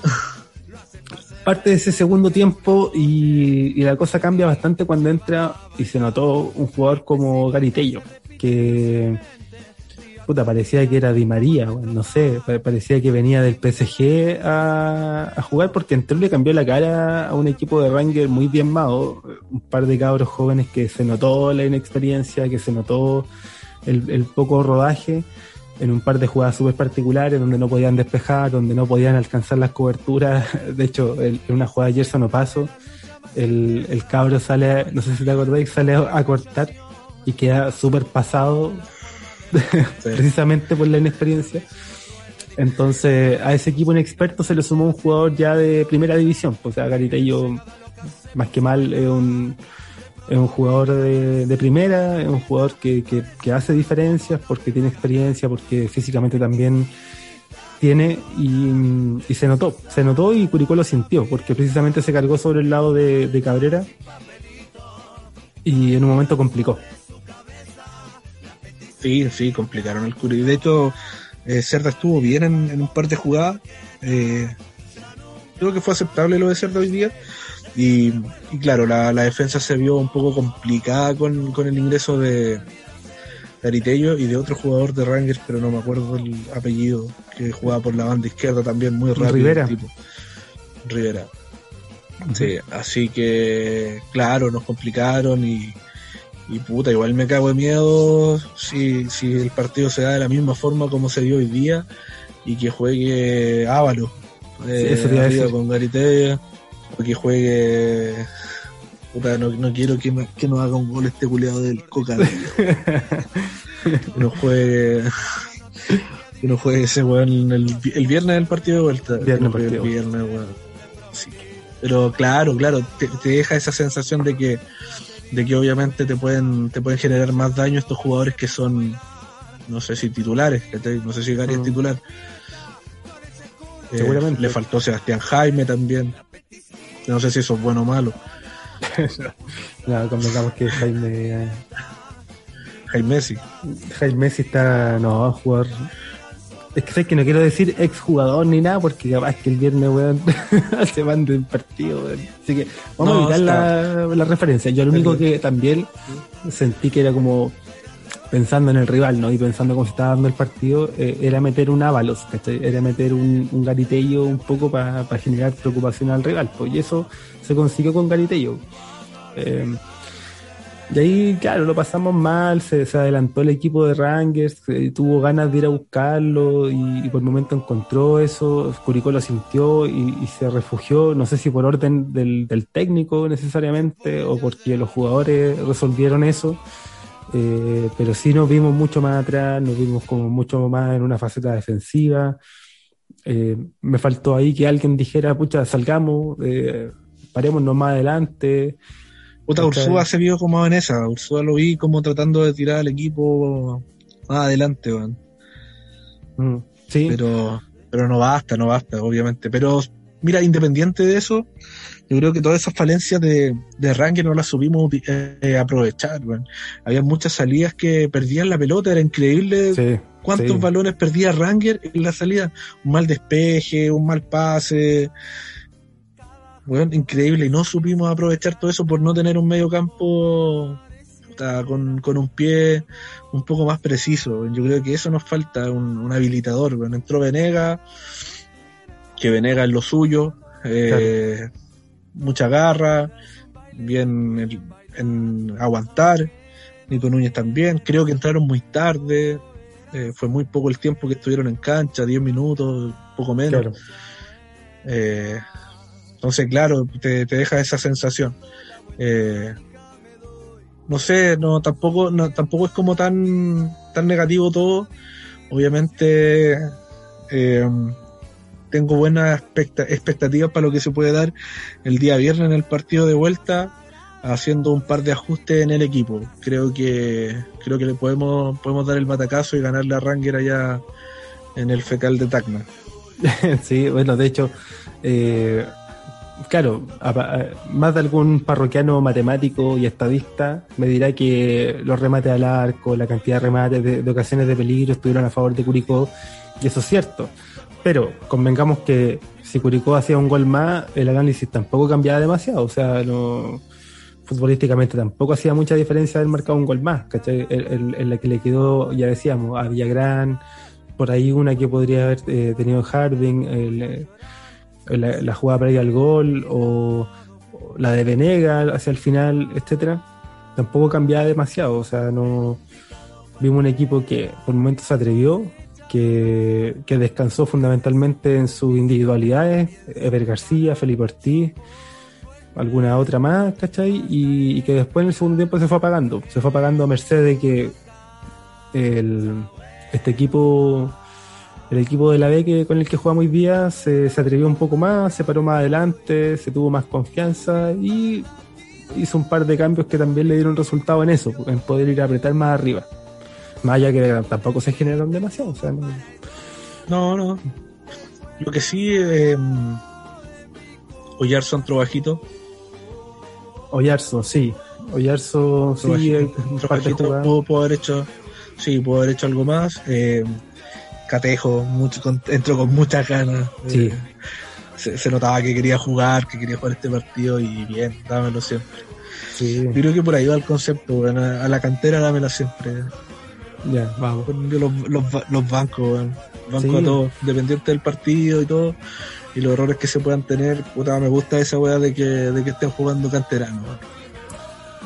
parte de ese segundo tiempo y, y, la cosa cambia bastante cuando entra y se notó un jugador como Garitello, que puta, parecía que era Di María, no sé, parecía que venía del PSG a, jugar porque entró y le cambió la cara a un equipo de Ranger muy bien mago, un par de cabros jóvenes que se notó la inexperiencia, que se notó el, poco rodaje en un par de jugadas súper particulares donde no podían despejar, donde no podían alcanzar las coberturas. De hecho, en una jugada de Gerson no el, el cabro sale, no sé si te acordáis, sale a cortar y queda súper pasado precisamente por la inexperiencia. Entonces, a ese equipo inexperto se le sumó un jugador ya de primera división. O sea, Garitello, más que mal, es un, es un jugador de, primera, es un jugador que, que, hace diferencias porque tiene experiencia, porque físicamente también tiene y, y, se notó, se notó y Curicó lo sintió, porque precisamente se cargó sobre el lado de, de Cabrera y en un momento complicó. Sí, sí, complicaron el Curi. De hecho, eh, Cerda estuvo bien en, en, un par de jugadas. Eh, creo que fue aceptable lo de Cerda hoy día. Y, y claro, la, la, defensa se vio un poco complicada con, con el ingreso de, de Aritello y de otro jugador de Rangers, pero no me acuerdo el apellido, que jugaba por la banda izquierda también muy rápido. Rivera. Tipo. Rivera. Sí, así que, claro, nos complicaron y, y puta, igual me cago de miedo si, si el partido se da de la misma forma como se dio hoy día y que juegue Ávalo. Eh, sí, eso con Garitella, o que juegue. Puta, no, no quiero que, me, que nos haga un gol este culiado del Coca. que no juegue. Que no juegue ese weón el, el viernes del partido de vuelta. Viernes, el viernes, weón. Sí. Pero claro, claro, te, te deja esa sensación de que de que obviamente te pueden te pueden generar más daño estos jugadores que son no sé si titulares no sé si Gary es titular. Seguramente. Eh, le faltó Sebastián Jaime también. No sé si eso es bueno o malo. No, convengamos que Jaime Jaime Messi. Jaime Messi está no jugador es que sé que no quiero decir exjugador ni nada porque capaz que el viernes weón se mande un partido weón. así que vamos no, a evitar la, la, referencia. Yo lo único que también sentí que era como pensando en el rival no y pensando cómo se estaba dando el partido eh, era meter un Ábalos ¿cachai? era meter un, un Garitello un poco para pa generar preocupación al rival pues y eso se consiguió con Garitello. Eh, y ahí, claro, lo pasamos mal, se, adelantó el equipo de Rangers, eh, tuvo ganas de ir a buscarlo y, por el momento encontró eso, Curicó lo sintió y, se refugió, no sé si por orden del, del, técnico necesariamente o porque los jugadores resolvieron eso, eh, pero sí nos vimos mucho más atrás, nos vimos como mucho más en una faceta defensiva. Eh, me faltó ahí que alguien dijera, pucha, salgamos, eh, parémonos más adelante. Puta, Ursúa se vio como en esa. Ursúa lo vi como tratando de tirar al equipo más adelante, weón. Mm, sí. Pero, pero no basta, no basta, obviamente. Pero mira, independiente de eso, yo creo que todas esas falencias de, de Ranger no las supimos eh, aprovechar. Había muchas salidas que perdían la pelota, era increíble cuántos balones perdía Ranger en la salida. Un mal despeje, un mal pase. Bueno, increíble. Y no supimos aprovechar todo eso por no tener un medio campo con, con, un pie un poco más preciso. Yo creo que eso nos falta, un, habilitador. Bueno, entró Venega, que Venega es lo suyo, eh, mucha garra, bien en, aguantar. Nico Núñez también. Creo que entraron muy tarde. Eh, fue muy poco el tiempo que estuvieron en cancha, 10 minutos, poco menos. Eh, entonces, claro, te, deja esa sensación. Eh, no sé, no tampoco, no, tampoco es como tan, tan negativo todo. Obviamente eh, tengo buenas expectativas para lo que se puede dar el día viernes en el partido de vuelta, haciendo un par de ajustes en el equipo. Creo que creo que le podemos podemos dar el batacazo y ganarle a Ranger allá en el fecal de Tacna. sí, bueno, de hecho, eh, claro, más de algún parroquiano matemático y estadista me dirá que los remates al arco, la cantidad de remates de, ocasiones de peligro estuvieron a favor de Curicó, y eso es cierto. Pero convengamos que si Curicó hacía un gol más, el análisis tampoco cambiaba demasiado, o sea, no, futbolísticamente tampoco hacía mucha diferencia haber marcado un gol más, ¿cachai? En, la que le quedó, ya decíamos, a Villagrán, por ahí una que podría haber eh, tenido Harding, el la, jugada para ir al gol o, la de Venega hacia el final, etcétera, tampoco cambiaba demasiado. O sea, no vimos un equipo que por momentos se atrevió, que, descansó fundamentalmente en sus individualidades, Ever García, Felipe Ortiz, alguna otra más, ¿cachai? Y, que después en el segundo tiempo se fue apagando, se fue apagando a merced de que el, este equipo el equipo de la B que, con el que jugamos hoy día se, atrevió un poco más, se paró más adelante, se tuvo más confianza y hizo un par de cambios que también le dieron resultado en eso, en poder ir a apretar más arriba. Más allá que tampoco se generaron demasiado. O sea, no... no, Lo que sí, eh, Oyarzo entró bajito. Oyarzo, sí. Oyarzo, sí. pudo, haber hecho, sí, pudo haber hecho algo más. Eh, Catejo, mucho, entró con muchas ganas. Eh, se, notaba que quería jugar, que quería jugar este partido y bien, dámelo siempre. Yo creo que por ahí va el concepto, a, la cantera dámelo siempre. Ya, vamos. Los, los, bancos, banco a todos, dependiente del partido y todo, y los errores que se puedan tener, puta, me gusta esa weá de que, de que estén jugando canteranos.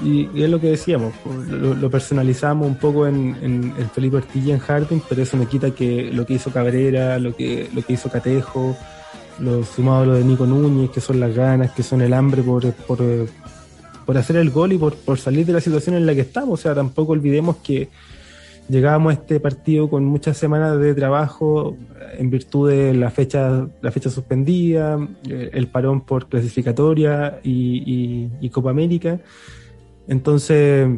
Y, es lo que decíamos, lo, personalizamos un poco en, en, Felipe Ortiz y en Harding, pero eso no quita que lo que hizo Cabrera, lo que, lo que hizo Catejo, lo sumado a lo de Nico Núñez, que son las ganas, que son el hambre por, por, por hacer el gol y por, por salir de la situación en la que estamos. O sea, tampoco olvidemos que llegábamos a este partido con muchas semanas de trabajo en virtud de la fecha, la fecha suspendida, eh, el parón por clasificatoria y, y Copa América. Entonces,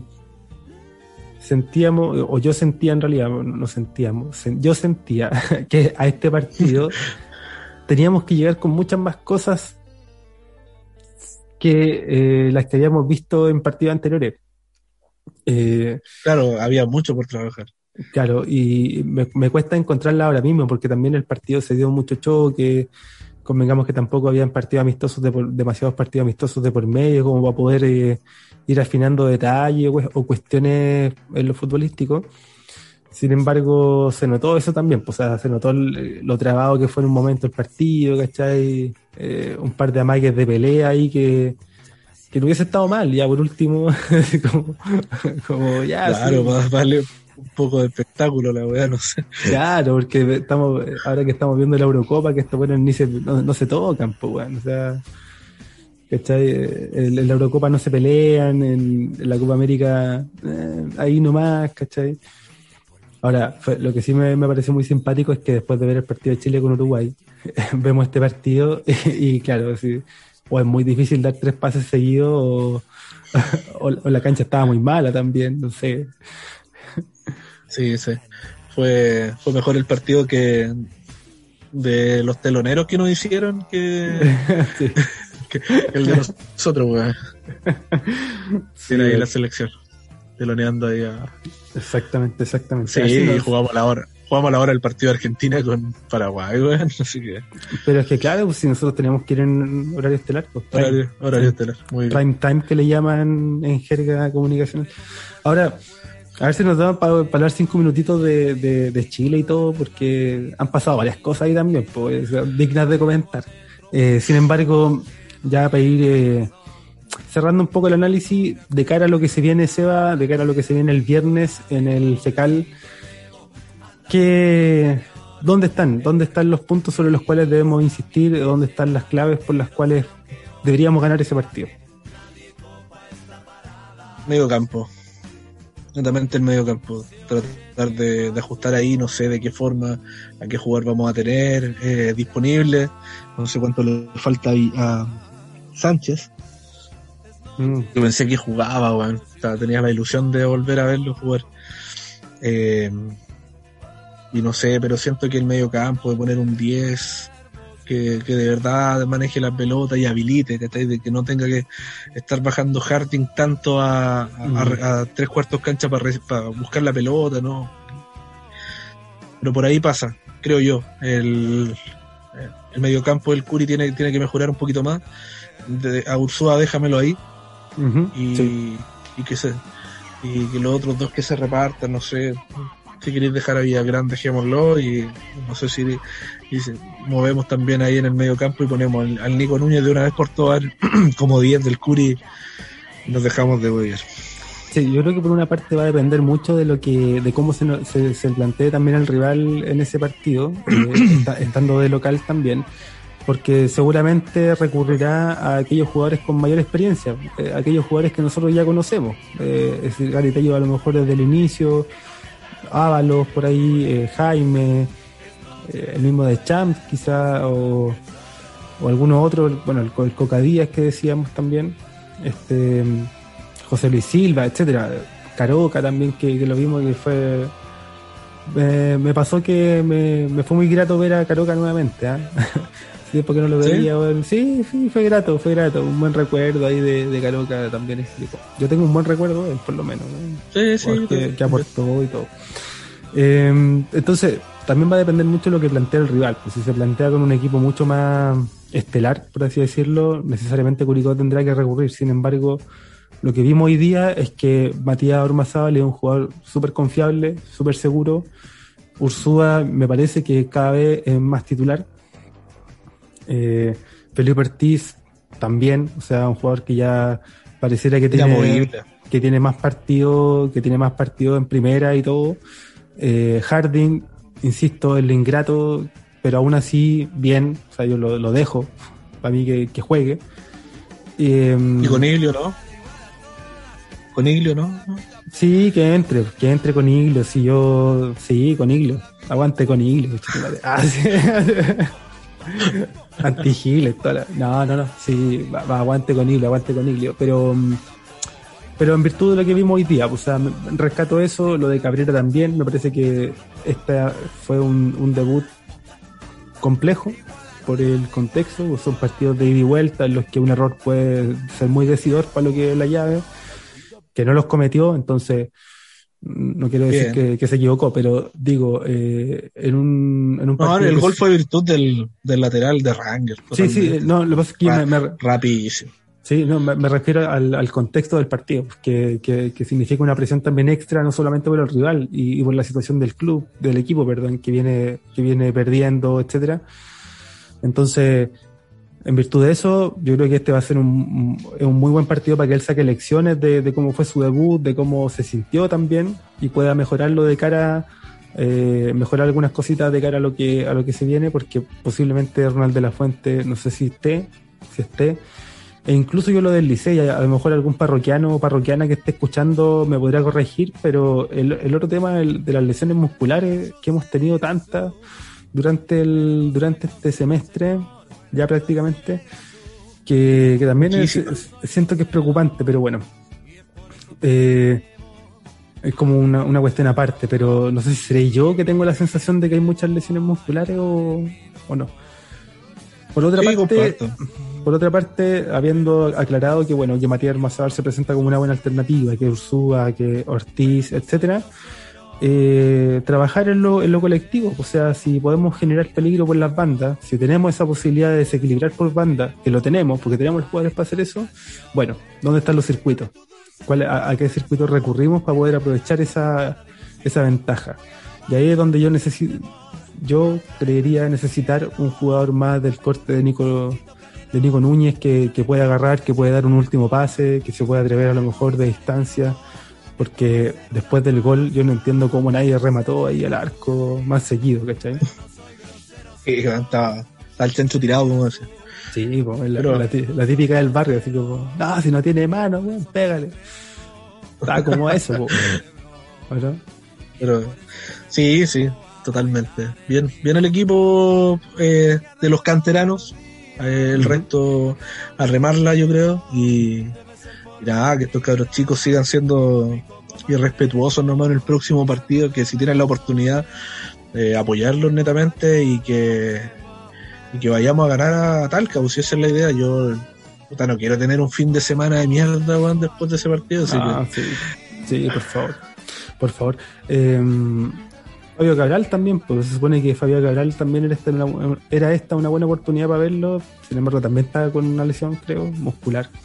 sentíamos, o yo sentía en realidad, no sentíamos, yo sentía que a este partido teníamos que llegar con muchas más cosas que eh, las que habíamos visto en partidos anteriores. Eh, claro, había mucho por trabajar. Claro, y me, me, cuesta encontrarla ahora mismo porque también el partido se dio mucho choque. Convengamos que tampoco habían partidos amistosos, de demasiados partidos amistosos de por medio como para poder eh, ir afinando detalles o, cuestiones en lo futbolístico. Sin embargo, se notó eso también, pues, o sea, se notó lo trabado que fue en un momento el partido, ¿cachai? Eh, un par de amagues de pelea ahí que, que no hubiese estado mal, ya por último, como, ya. Claro, vale un poco de espectáculo la weá, no sé. Claro, porque estamos, ahora que estamos viendo la Eurocopa, que estos bueno ni se, no, se tocan, pues, weón, o sea ¿cachai? En, la Eurocopa no se pelean, en, la Copa América eh, ahí nomás, ¿cachai? Ahora, lo que sí me, me pareció muy simpático es que después de ver el partido de Chile con Uruguay, vemos este partido y, claro, o es muy difícil dar tres pases seguidos o, la cancha estaba muy mala también, no sé. Sí, sí. Fue, fue mejor el partido que de los teloneros que nos hicieron que, que el de nosotros, weón. Sí, Tiene ahí la selección. Teloneando ahí a. Exactamente, exactamente. Sí, Así nos- jugamos a la hora. Jugamos a la hora el partido de Argentina con Paraguay. Así que. Pero es que claro, pues, si nosotros teníamos que ir en horario estelar, pues, horario estelar. Muy bien. prime time que le llaman en jerga comunicacional. Ahora, a ver si nos da para hablar cinco minutitos de, Chile y todo, porque han pasado varias cosas ahí también, pues, dignas de comentar. Eh, sin embargo, ya para ir eh, cerrando un poco el análisis, de cara a lo que se viene, Seba, de cara a lo que se viene el viernes en el FECAL, ¿qué, ¿dónde están? ¿Dónde están los puntos sobre los cuales debemos insistir? ¿Dónde están las claves por las cuales deberíamos ganar ese partido? Medio campo. Netamente el medio campo. Tratar de, de ajustar ahí, no sé de qué forma, a qué jugador vamos a tener eh, disponible. No sé cuánto le falta ahí a Sánchez. Mm, Yo pensé que jugaba, weón. O sea, Tenía la ilusión de volver a verlo jugar. Eh, y no sé, pero siento que el medio campo, de poner un 10, que, que de verdad maneje la pelota y habilite, ¿cachai? De que no tenga que estar bajando Harding tanto a, a- a- a tres cuartos cancha para, buscar la pelota, ¿no? Pero por ahí pasa, creo yo. El, el medio campo del Curi tiene, tiene que mejorar un poquito más. De, a Ursúa déjamelo ahí y, sí. y que se y que los otros dos que se repartan, no sé, si queréis dejar a Villagrán, dejémoslo y no sé si y si movemos también ahí en el medio campo y ponemos al, al Nico Núñez de una vez por todas como 10 del Curi y nos dejamos de hueviar. Sí, yo creo que por una parte va a depender mucho de lo que, de cómo se, se, se plantee también el rival en ese partido, eh, esta- estando de local también, porque seguramente recurrirá a aquellos jugadores con mayor experiencia, eh, aquellos jugadores que nosotros ya conocemos, eh, es decir, Gary Tello a lo mejor desde el inicio, Ábalos por ahí, eh, Jaime, eh, el mismo de Champs quizá, o, o alguno otro, bueno, el, el Cocadías que decíamos también, este José Luis Silva, etcétera, Caroca también que, que lo vimos que fue me, me pasó que me, me fue muy grato ver a Caroca nuevamente, ¿ah? Sí, porque no lo ¿Sí? veía, bueno, sí, sí, fue grato, fue grato, un buen recuerdo ahí de, de Caroca también explicó. Yo tengo un buen recuerdo de él, por lo menos, ¿no? Sí, sí, que, que aportó y todo. Eh, entonces, también va a depender mucho de lo que plantea el rival. Pues si se plantea con un equipo mucho más estelar, por así decirlo, necesariamente Curicó tendrá que recurrir. Sin embargo, lo que vimos hoy día es que Matías Ormazábal es un jugador súper confiable, súper seguro. Ursúa me parece que cada vez es más titular. Eh, Felipe Ortiz también, o sea, un jugador que ya pareciera que tiene que tiene más partido, que tiene más partido en primera y todo. Eh, Harding, insisto, el ingrato, pero aún así, bien, o sea, yo lo, lo dejo, para mí que, que juegue. Eh, Y con Iglio, ¿no? Con Iglio, ¿no? Sí, que entre, que entre con Iglio, si yo, sí, con Iglio, aguante con Iglio, ah, sí. Anti-Giles, toda la- no, no, no, sí, va, va, aguante con Iglio, aguante con Iglio, pero, mm, pero en virtud de lo que vimos hoy día, o sea, rescato eso, lo de Cabrera también, me parece que este fue un, un debut complejo por el contexto, son partidos de ida y vuelta en los que un error puede ser muy decidor para lo que es la llave, que no los cometió, entonces no quiero decir que, que se equivocó, pero digo, eh, en un, en un No, el gol fue virtud del, del lateral de Ranger. Sí, sí, no, lo que pasa es que yo me, me- Rapidísimo. Sí, no, me, refiero al, al contexto del partido, que, que, significa una presión también extra, no solamente por el rival y, por la situación del club, del equipo, perdón, que viene, que viene perdiendo, etcétera. Entonces, en virtud de eso, yo creo que este va a ser un, un- muy buen partido para que él saque lecciones de, de cómo fue su debut, de cómo se sintió también y pueda mejorarlo de cara, eh, mejorar algunas cositas de cara a lo que a lo que se viene, porque posiblemente Ronald de la Fuente, no sé si esté, si esté, e incluso yo lo del Licey, a, a lo mejor algún parroquiano o parroquiana que esté escuchando me podrá corregir, pero el, el otro tema el de las lesiones musculares que hemos tenido tantas durante el durante este semestre ya prácticamente que, que también es- Muchísimas. es- siento que es preocupante pero bueno Eh, es como una, una cuestión aparte, pero no sé si seré yo que tengo la sensación de que hay muchas lesiones musculares o, o no. Por otra Sí, parte, comparto. Por otra parte, habiendo aclarado que bueno, que Matías Armazábal se presenta como una buena alternativa, que Ursúa, que Ortiz, etcétera, eh, trabajar en lo, en lo colectivo, o sea, si podemos generar peligro por las bandas, si tenemos esa posibilidad de desequilibrar por banda, que lo tenemos, porque tenemos los jugadores para hacer eso, bueno, ¿dónde están los circuitos? ¿Cuál, a, a qué circuitos recurrimos para poder aprovechar esa, esa ventaja? Y ahí es donde yo necesito, yo creería necesitar un jugador más del corte de Nico, de Nico Núñez que, que pueda agarrar, que pueda dar un último pase, que se pueda atrever a lo mejor de distancia, porque después del gol yo no entiendo cómo nadie remató ahí al arco más seguido, ¿cachai? Sí, está, está el chancho tirado, como decía. Sí, pues, es la, Pero- la tí- la típica del barrio, así como, no, si no tiene mano, weón, pégale. Está como eso, po. ¿O no? Pero sí, sí, totalmente. Bien, bien el equipo eh, de los canteranos. Eh, el resto a remarla, yo creo. Y, y nada, que estos cabros chicos sigan siendo irrespetuosos nomás en el próximo partido. Que si tienen la oportunidad, eh, apoyarlos netamente y que, y que vayamos a ganar a Talca. Pues si esa es la idea. Yo puta, no quiero tener un fin de semana de mierda weón, después de ese partido. así Ah, sí, sí, por favor. Por favor. Eh, Fabio Cabral también, pues se supone que Fabio Cabral también era esta una, era esta una buena oportunidad para verlo. Sin embargo, también está con una lesión, creo, muscular.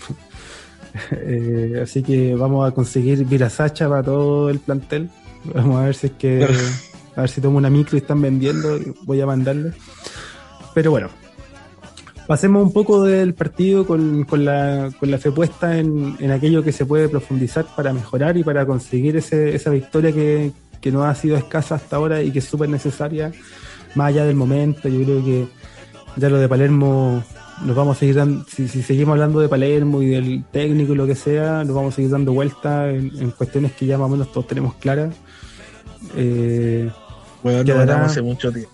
Eh, así que vamos a conseguir Virasacha para todo el plantel. Vamos a ver si es que. A ver si tomo una micro y están vendiendo. Voy a mandarle. Pero bueno. Pasemos un poco del partido con, con la, con la fe puesta en, en aquello que se puede profundizar para mejorar y para conseguir ese, esa victoria que, que no ha sido escasa hasta ahora y que es súper necesaria, más allá del momento. Yo creo que ya lo de Palermo nos vamos a seguir dando, si, si seguimos hablando de Palermo y del técnico y lo que sea, nos vamos a seguir dando vueltas en, en cuestiones que ya más o menos todos tenemos claras. Eh, Weón, no Quedará- ganamos hace mucho tiempo.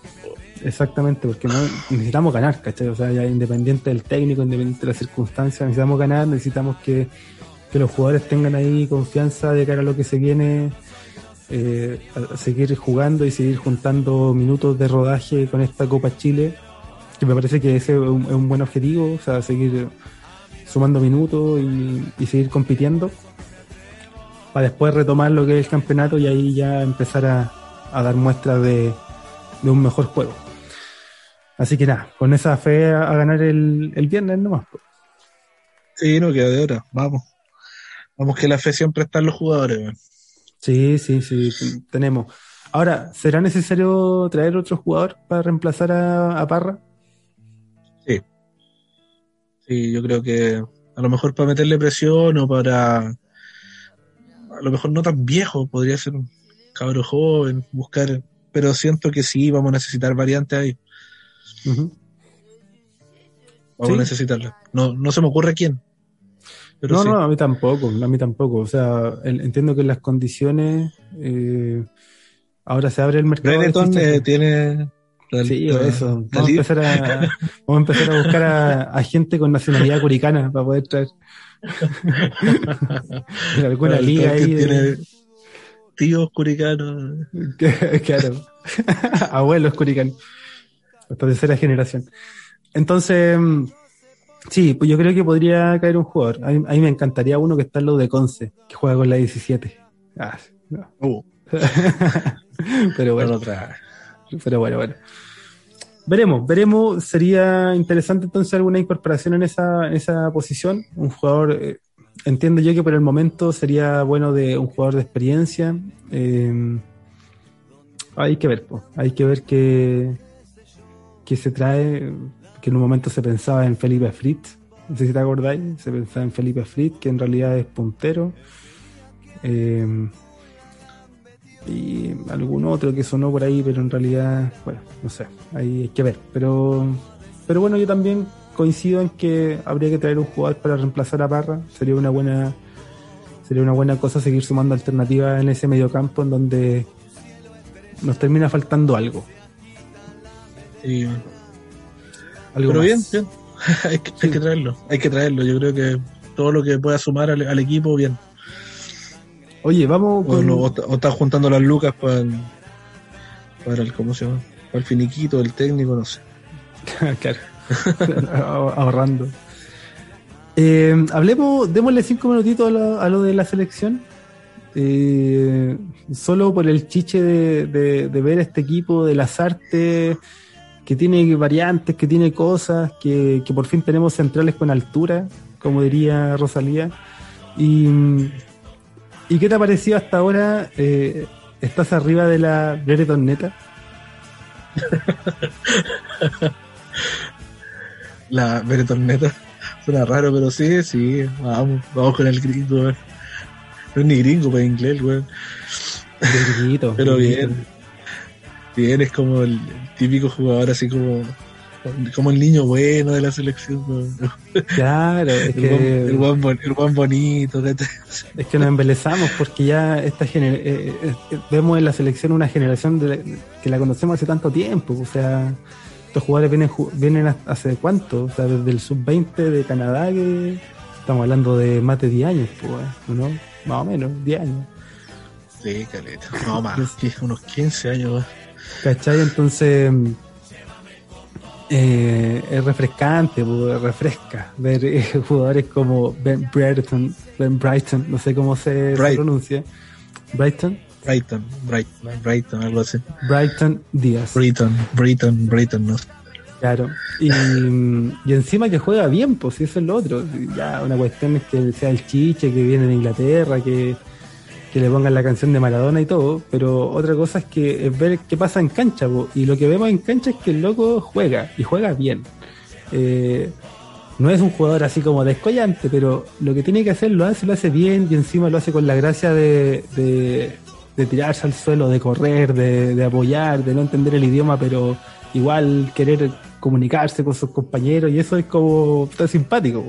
Exactamente, porque no, necesitamos ganar, ¿cachai? O sea, ya independiente del técnico, independiente de las circunstancias, necesitamos ganar, necesitamos que, que los jugadores tengan ahí confianza de cara a lo que se viene, eh, seguir jugando y seguir juntando minutos de rodaje con esta Copa Chile, que me parece que ese es un, buen objetivo, o sea, seguir sumando minutos y, seguir compitiendo, para después retomar lo que es el campeonato y ahí ya empezar a, dar muestras de, un mejor juego. Así que nada, con esa fe a, ganar el, el viernes nomás. pues. Sí, no queda de otra. Vamos. Vamos que la fe siempre está en los jugadores. Sí, sí, sí, tenemos. Ahora, ¿será necesario traer otro jugador para reemplazar a, a Parra? Sí, yo creo que a lo mejor para meterle presión o para. A lo mejor no tan viejo, podría ser un cabro joven, buscar. Pero siento que sí, vamos a necesitar variantes ahí. Vamos Sí. a necesitarla. No, no se me ocurre quién. Pero no, sí. no, a mí tampoco, a mí tampoco. O sea, el- entiendo que las condiciones eh, ahora se abre el mercado. fichajes. eh, tiene. la- Sí, la- eso. Vamos a empezar a, vamos a empezar a buscar a, a gente con nacionalidad curicana para poder traer alguna liga ahí. de- tíos curicanos. claro. Abuelos curicanos. Hasta tercera generación. Entonces, mm, sí, pues yo creo que podría caer un jugador. A mí, a mí me encantaría uno que está en lo de Conce, que juega con la 17. Ah, no. Uh, Pero bueno. bueno, otra. Pero bueno, bueno. Veremos, veremos. Sería interesante entonces alguna incorporación en esa, en esa posición. Un jugador, eh, entiendo yo que por el momento sería bueno de un jugador de experiencia. Eh, hay que ver, po. hay que ver qué, qué se trae. Que en un momento se pensaba en Felipe Fritz. No sé si te acordáis. Se pensaba en Felipe Fritz, que en realidad es puntero. Eh, y algún otro que sonó por ahí, pero en realidad, bueno, no sé, ahí hay que ver. Pero, pero bueno, yo también coincido en que habría que traer un jugador para reemplazar a Parra. Sería una buena, sería una buena cosa seguir sumando alternativas en ese mediocampo en donde nos termina faltando algo. Y- algo pero más. bien, bien. hay, que, hay que traerlo. Hay que traerlo. Yo creo que todo lo que pueda sumar al, al equipo, bien. Oye, vamos con... O, o, está juntando las lucas para el, para el, ¿cómo se llama? Para el finiquito, el técnico, no sé. claro. Ahorrando. Eh, hablemos, démosle cinco minutitos a lo, a lo de la selección. Eh, solo por el chiche de, de, de, ver este equipo de las artes que tiene variantes, que tiene cosas, que, que por fin tenemos centrales con altura, como diría Rosalía. Y, ¿y qué te ha parecido hasta ahora? Eh, ¿Estás arriba de la Brereton Neta? la Brereton Neta. Suena raro, pero sí, sí. Vamos, vamos con el gringo, No es ni gringo, para inglés, güey. pero bien. Bien, es como el típico jugador así como como el niño bueno de la selección. Claro, es el, que, el, buen, bonito. Es que nos embelezamos porque ya esta gener eh, eh, vemos en la selección una generación de que la conocemos hace tanto tiempo. O sea, estos jugadores vienen, vienen hace cuánto? O sea, desde el sub-20 de Canadá que estamos hablando de más de 10 años, pues, ¿no? Más o menos, 10 años. Sí, caleta. No más, unos 15 años. ¿Cachai? Entonces eh, es refrescante, refresca ver eh, jugadores como Ben Brighton, Ben Brighton, no sé cómo se, pronuncia. Brighton. Brighton, Brighton, Brighton, algo así. Brighton Díaz. Brighton, Brighton, Brighton, no. Claro. Y, y, encima que juega bien, pues eso es lo otro. Ya una cuestión es que sea el chiche, que viene de Inglaterra, que que le pongan la canción de Maradona y todo, pero otra cosa es que es ver qué pasa en cancha, y lo que vemos en cancha es que el loco juega, y juega bien. Eh, no es un jugador así como descollante, pero lo que tiene que hacer lo hace, lo hace bien, y encima lo hace con la gracia de, de, tirarse al suelo, de correr, de, apoyar, de no entender el idioma, pero igual querer comunicarse con sus compañeros, y eso es como, está simpático.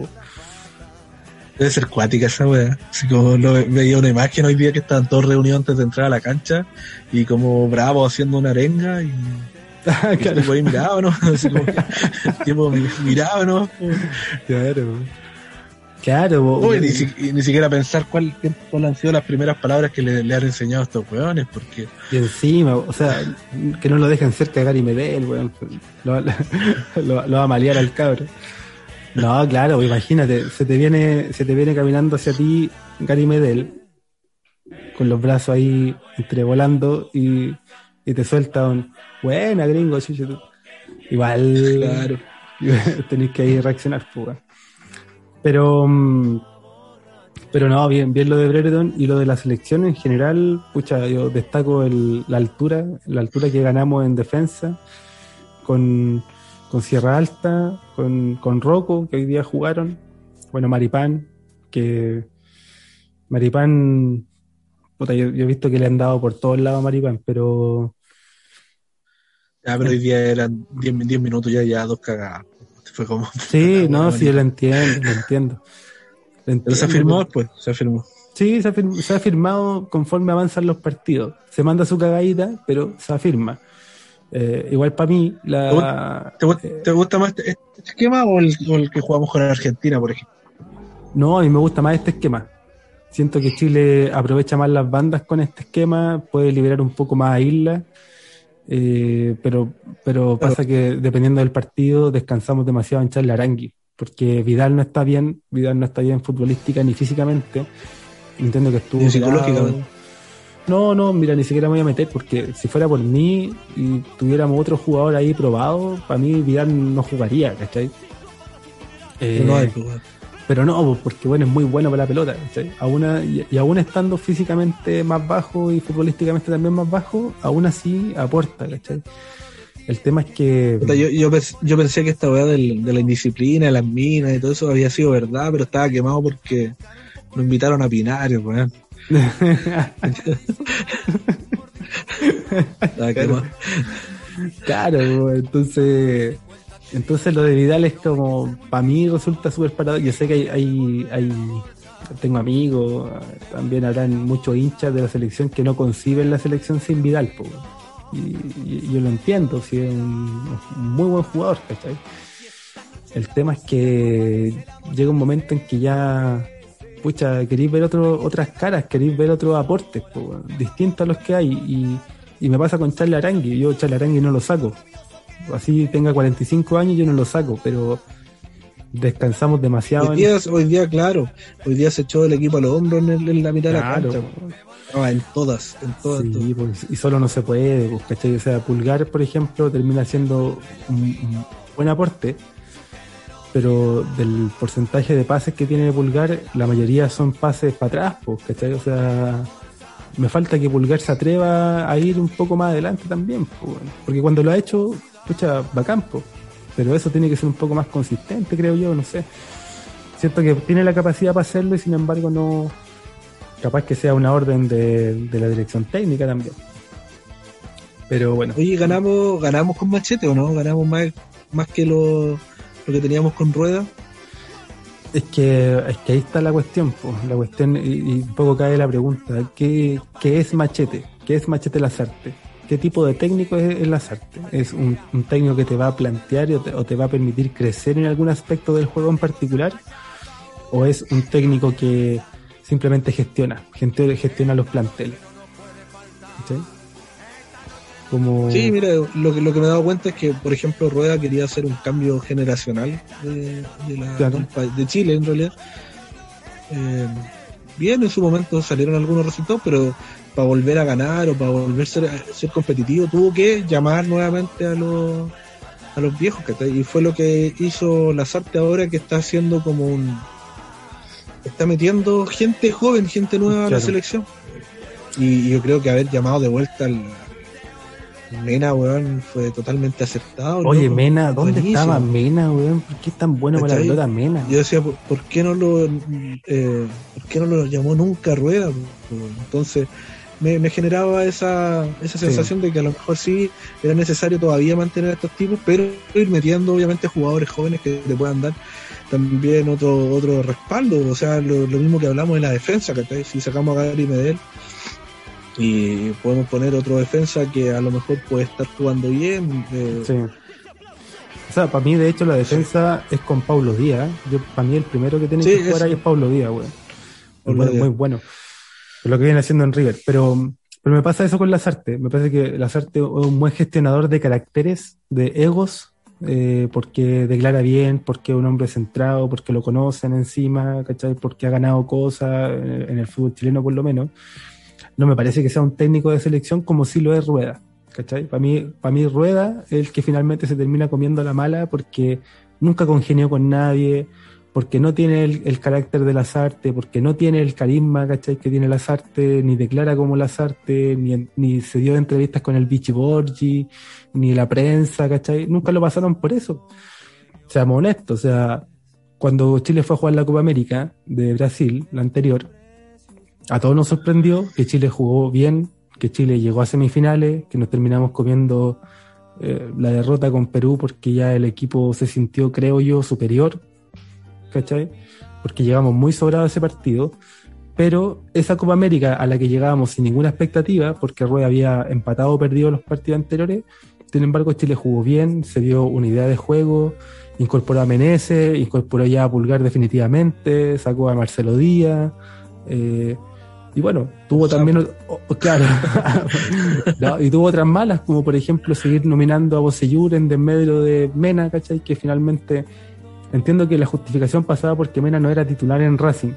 Debe ser cuática esa weá. Así como lo, veía una imagen hoy día que estaban todos reunidos antes de entrar a la cancha y como bravo haciendo una arenga y. Ah, claro. Y miraba, ¿no? Así como miraba, ¿no? Claro. Claro, Uy, ni, ni, siquiera pensar cuál, cuál, han sido las primeras palabras que le, le han enseñado a estos weones, porque. Y encima, o sea, que no lo dejen cerca de Gary Medel, weón. Lo, lo, lo, lo va a malear al cabro. No, claro, pues imagínate, se te viene, se te viene caminando hacia ti Gary Medel, con los brazos ahí entrevolando y, y te suelta un buena gringo, igual claro. tenéis que ahí reaccionar, pues, Pero mm, pero no, bien, bien lo de Brereton y lo de la selección en general, pucha, yo destaco el, la altura, la altura que ganamos en defensa, con con Sierra Alta, con, con Rocco, que hoy día jugaron, bueno, Maripán, que Maripán, puta, yo, he visto que le han dado por todos lados a Maripán, pero... Ya, pero hoy día eran 10 minutos ya, ya dos cagadas. Fue como... Sí, no, sí, yo lo entiendo, lo entiendo. Pero se afirmó después, se afirmó. Sí, se ha, se ha firmado conforme avanzan los partidos. Se manda su cagadita, pero se afirma. Eh, igual para mí, la, ¿Te, gusta más este, este, esquema o el, que jugamos con Argentina, por ejemplo? No, a mí me gusta más este esquema. Siento que Chile aprovecha más las bandas con este esquema, puede liberar un poco más a Isla, eh, pero, pero pasa que dependiendo del partido descansamos demasiado en Charles Arangui, porque Vidal no está bien, Vidal no está bien futbolística ni físicamente. Entiendo que estuvo. Ni psicológicamente. No, no, mira, ni siquiera me voy a meter porque si fuera por mí y tuviéramos otro jugador ahí probado, para mí Vidal no jugaría, ¿cachai? Eh, no hay pero no, pues, porque bueno, es muy bueno para la pelota, ¿cachai? y, aún estando físicamente más bajo y futbolísticamente también más bajo, aún así aporta, ¿cachai? El tema es que. Yo, yo, pensé que esta weá de la indisciplina, de las minas y todo eso había sido verdad, pero estaba quemado porque lo invitaron a Pinario, weón claro. entonces entonces lo de Vidal es como para mí resulta súper parado. Yo sé que hay, hay, hay, tengo amigos también habrán muchos hinchas de la selección que no conciben la selección sin Vidal y, yo lo entiendo si es un, muy buen jugador el tema es que llega un momento en que ya pucha, queréis ver otro, otras caras, queréis ver otros aportes distintos a los que hay. Y, y me pasa con Charlie Arangui. Yo Charlie Arangui no lo saco. Así tenga 45 años, yo no lo saco, pero descansamos demasiado. Hoy día, hoy día claro, hoy día se echó el equipo a los hombros en, la mitad de la cancha. en todas, en todas. Pues, y solo no se puede, pues, ¿cachai? O sea, Pulgar, por ejemplo, termina siendo un, buen aporte, pero del porcentaje de pases que tiene Pulgar, la mayoría son pases para atrás, pues, ¿cachai? O sea, me falta que Pulgar se atreva a ir un poco más adelante también, pues, porque cuando lo ha hecho, pucha, va campo pero eso tiene que ser un poco más consistente, creo yo, no sé. Siento que tiene la capacidad para hacerlo y sin embargo no, capaz que sea una orden de, la dirección técnica también. Pero bueno. Oye, ganamos, ganamos con machete o no? Ganamos más, más que lo, lo que teníamos con rueda. Es que, es que ahí está la cuestión, pues, la cuestión, y, un poco cae la pregunta, ¿qué, ¿qué es machete? ¿Qué es machete Lazarte? qué tipo de técnico es el Lazarte. ¿Es un, técnico que te va a plantear o te, va a permitir crecer en algún aspecto del juego en particular? ¿O es un técnico que simplemente gestiona, gestiona los planteles? ¿Sí? Como... Sí, mira, lo que, lo que me he dado cuenta es que, por ejemplo, Rueda quería hacer un cambio generacional de, de Chile, en realidad. Eh, bien, en su momento salieron algunos resultados, pero para volver a ganar o para volver a ser, competitivo, tuvo que llamar nuevamente a los, a los viejos, y fue lo que hizo Lazarte ahora, que está haciendo como un... Está metiendo gente joven, gente nueva a la selección. Y, yo creo que haber llamado de vuelta al, Mena, weón, fue totalmente acertado. Oye, Mena, ¿dónde estaba Mena, weón? ¿Por qué es tan bueno para la pelota Mena? Yo decía, ¿por, qué no lo eh, ¿por qué no lo llamó nunca Rueda? Entonces, me, generaba esa, esa sensación de que a lo mejor sí era necesario todavía mantener a estos tipos, pero ir metiendo obviamente jugadores jóvenes que le puedan dar también otro otro respaldo, o sea, lo, mismo que hablamos de la defensa, que si sacamos a Gary Medel y podemos poner otro defensa que a lo mejor puede estar jugando bien. Eh, sí. O sea, para mí, de hecho, la defensa es con Pablo Díaz. Yo, para mí, el primero que tiene que jugar ahí es Pablo Díaz, güey. Muy, bueno lo que viene haciendo en River. Pero, pero me pasa eso con Lazarte. Me parece que Lazarte es un buen gestionador de caracteres, de egos, eh, porque declara bien, porque es un hombre centrado, porque lo conocen encima, ¿cachai? Porque ha ganado cosas en el, fútbol chileno por lo menos. No me parece que sea un técnico de selección como si lo es Rueda, ¿cachai? Para mí, para mí Rueda es el que finalmente se termina comiendo la mala porque nunca congenió con nadie, porque no tiene el, carácter de Lazarte, porque no tiene el carisma. Que tiene Lazarte, ni declara como Lazarte, ni, ni se dio entrevistas con el Vichy Borgi, ni la prensa, ¿cachai? Nunca lo pasaron por eso. Seamos honestos, sea, cuando Chile fue a jugar la Copa América de Brasil, la anterior, a todos nos sorprendió que Chile jugó bien, que Chile llegó a semifinales, que nos terminamos comiendo eh, la derrota con Perú porque ya el equipo se sintió, creo yo, superior ¿cachai? Porque llegamos muy sobrados a ese partido, pero esa Copa América a la que llegábamos sin ninguna expectativa, porque Rueda había empatado o perdido los partidos anteriores, sin embargo Chile jugó bien, se dio una idea de juego, incorporó a Menezes, incorporó ya a Pulgar definitivamente, sacó a Marcelo Díaz, eh, y bueno, tuvo también, claro, y tuvo otras malas, como por ejemplo seguir nominando a Bocellur en medio de Mena, ¿cachai? Que finalmente Entiendo que la justificación pasaba porque Mena no era titular en Racing.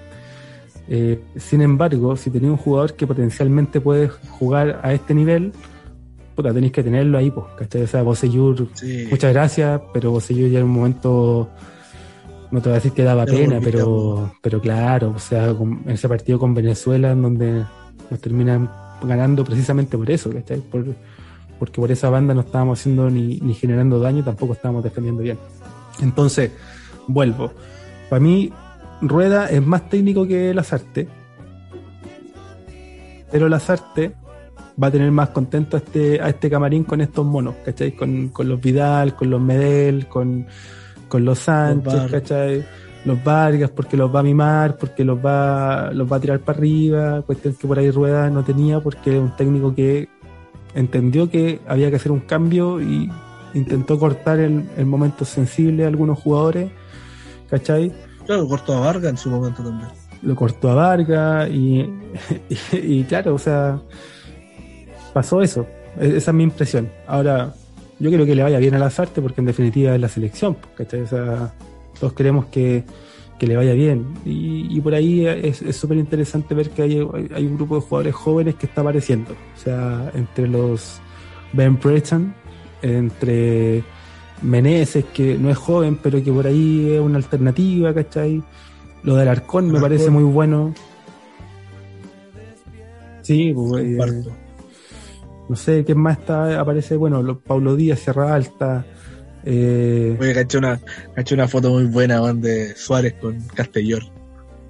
Eh, sin embargo, si tenía un jugador que potencialmente puede jugar a este nivel, puta, tenéis que tenerlo ahí, pues, ¿cachai? O sea, Boseyur, muchas gracias, pero Boseyur ya en un momento, no te voy a decir que daba pena, pero, pero claro, o sea, en ese partido con Venezuela, en donde nos terminan ganando precisamente por eso, ¿cachai? Por, porque por esa banda no estábamos haciendo ni, ni generando daño, tampoco estábamos defendiendo bien. Entonces, vuelvo. Para mí, Rueda es más técnico que Lazarte. Pero Lazarte va a tener más contento a este, a este camarín con estos monos, ¿cachai? Con, los Vidal, con los Medel, con, los Sánchez, los ¿cachai? Los Vargas, porque los va a mimar, porque los va, los va a tirar para arriba, cuestión que por ahí Rueda no tenía, porque es un técnico que entendió que había que hacer un cambio y intentó cortar el, el momento sensible a algunos jugadores ¿cachai? Claro, cortó a Vargas en su momento también. lo cortó a Vargas y, y, claro, o sea, pasó eso. E-, esa es mi impresión. Ahora, yo creo que le vaya bien a las artes porque en definitiva es la selección. O sea, todos queremos que, que le vaya bien. Y, por ahí es súper interesante ver que hay, hay, un grupo de jugadores jóvenes que está apareciendo. O sea, entre los Ben Preston, entre Meneses, que no es joven, pero que por ahí es una alternativa, ¿cachai? Lo del Arcón me parece muy bueno. Sí, pues, eh, no sé qué más está, aparece, bueno, los Paulo Díaz, Sierra Alta. Eh... Oye, caché una, caché una foto muy buena de Suárez con Castellón.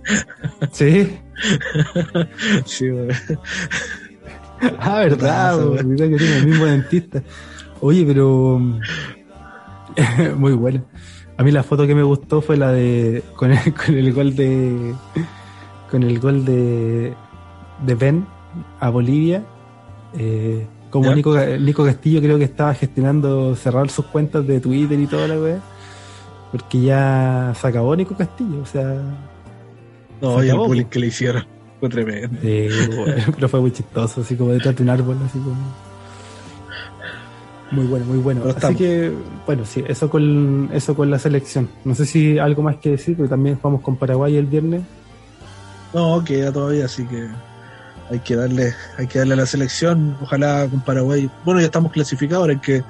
¿Sí? sí, Ah, verdad, que tiene el mismo dentista. Oye, pero muy bueno. A mí la foto que me gustó fue la de con el, con el gol de con el gol de de Ben a Bolivia. Eh, como Nico, Nico, Castillo creo que estaba gestionando cerrar sus cuentas de Twitter y toda la wea. Porque ya se acabó Nico Castillo, o sea. No, ya el bullying que le hicieron fue tremendo. pero fue muy chistoso, así como detrás de un árbol, así como. Muy bueno, muy bueno. Así que, bueno, sí, eso con, eso con la selección. No sé si algo más que decir, porque también jugamos con Paraguay el viernes. No, queda todavía, así que hay que darle, hay que darle a la selección, ojalá con Paraguay. Bueno, ya estamos clasificados, ahora hay que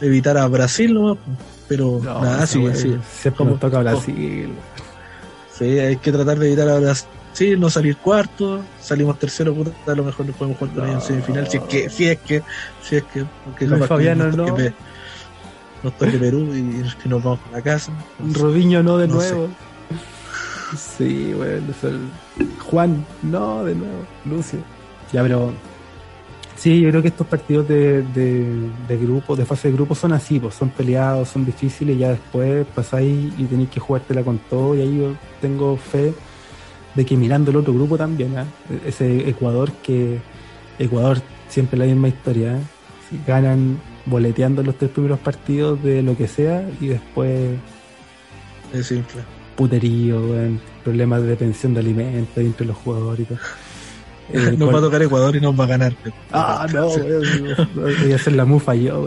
evitar a Brasil ¿no? pero nada, sí, sí. Siempre nos toca Brasil. Sí, hay que tratar de evitar a Brasil sí, no salir cuarto, salimos tercero, puta, a lo mejor nos podemos jugar con en semifinal, si es que, si es que, si es que, porque no, Fabiano, no. nos toque Perú y, nos vamos a la casa. Robiño no de nuevo. Sí, bueno, Juan, no de nuevo, Lucio. Ya, pero sí, yo creo que estos partidos de, de, de grupo, de fase de grupo son así, pues son peleados, son difíciles, ya después pasáis y tenéis que jugártela con todo y ahí yo tengo fe de que mirando el otro grupo también, ¿eh? ese Ecuador que Ecuador siempre la misma historia, ¿eh? ganan boleteando los tres primeros partidos de lo que sea y después es simple. Puterío, problemas de depensión de alimentos entre los jugadores y todo. Eh, nos va a tocar Ecuador y nos va a ganar. Ah, no, voy a hacer la mufa yo.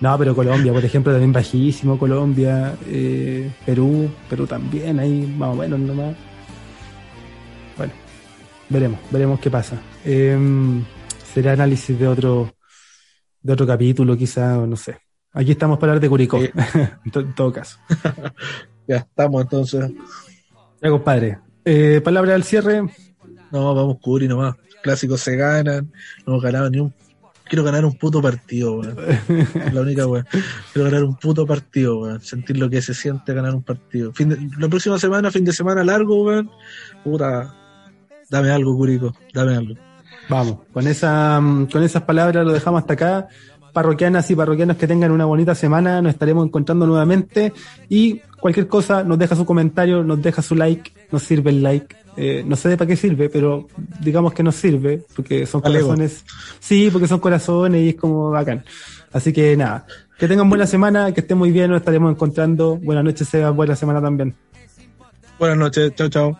No, pero Colombia, por ejemplo, también bajísimo Colombia, eh, Perú, Perú también, ahí más o menos nomás. Veremos, veremos qué pasa. Em, será análisis de otro, de otro capítulo, quizá, no sé. Aquí estamos para hablar de Curicó, en, todo caso. Ya estamos entonces. Ya, compadre. Eh, palabra al cierre. No, vamos Curi nomás. Clásicos se ganan. No hemos ganado ni un. Quiero ganar un puto partido, weón. La única weón. Quiero ganar un puto partido, weón. Sentir lo que se siente ganar un partido. Fin la próxima semana, fin de semana largo, weón. Puta, Dame algo, Curico, dame algo. Vamos, con, esa, mm, con esas palabras lo dejamos hasta acá. Parroquianas y parroquianos que tengan una bonita semana, nos estaremos encontrando nuevamente. Y cualquier cosa, nos deja su comentario, nos deja su like, nos sirve el like. Eh, no sé de para qué sirve, pero digamos que nos sirve, porque son corazones. Sí, porque son corazones y es como bacán. Así que nada, que tengan buena semana, que estén muy bien, nos estaremos encontrando. Buenas noches, Seba, buena semana también. Buenas noches, chao, chao.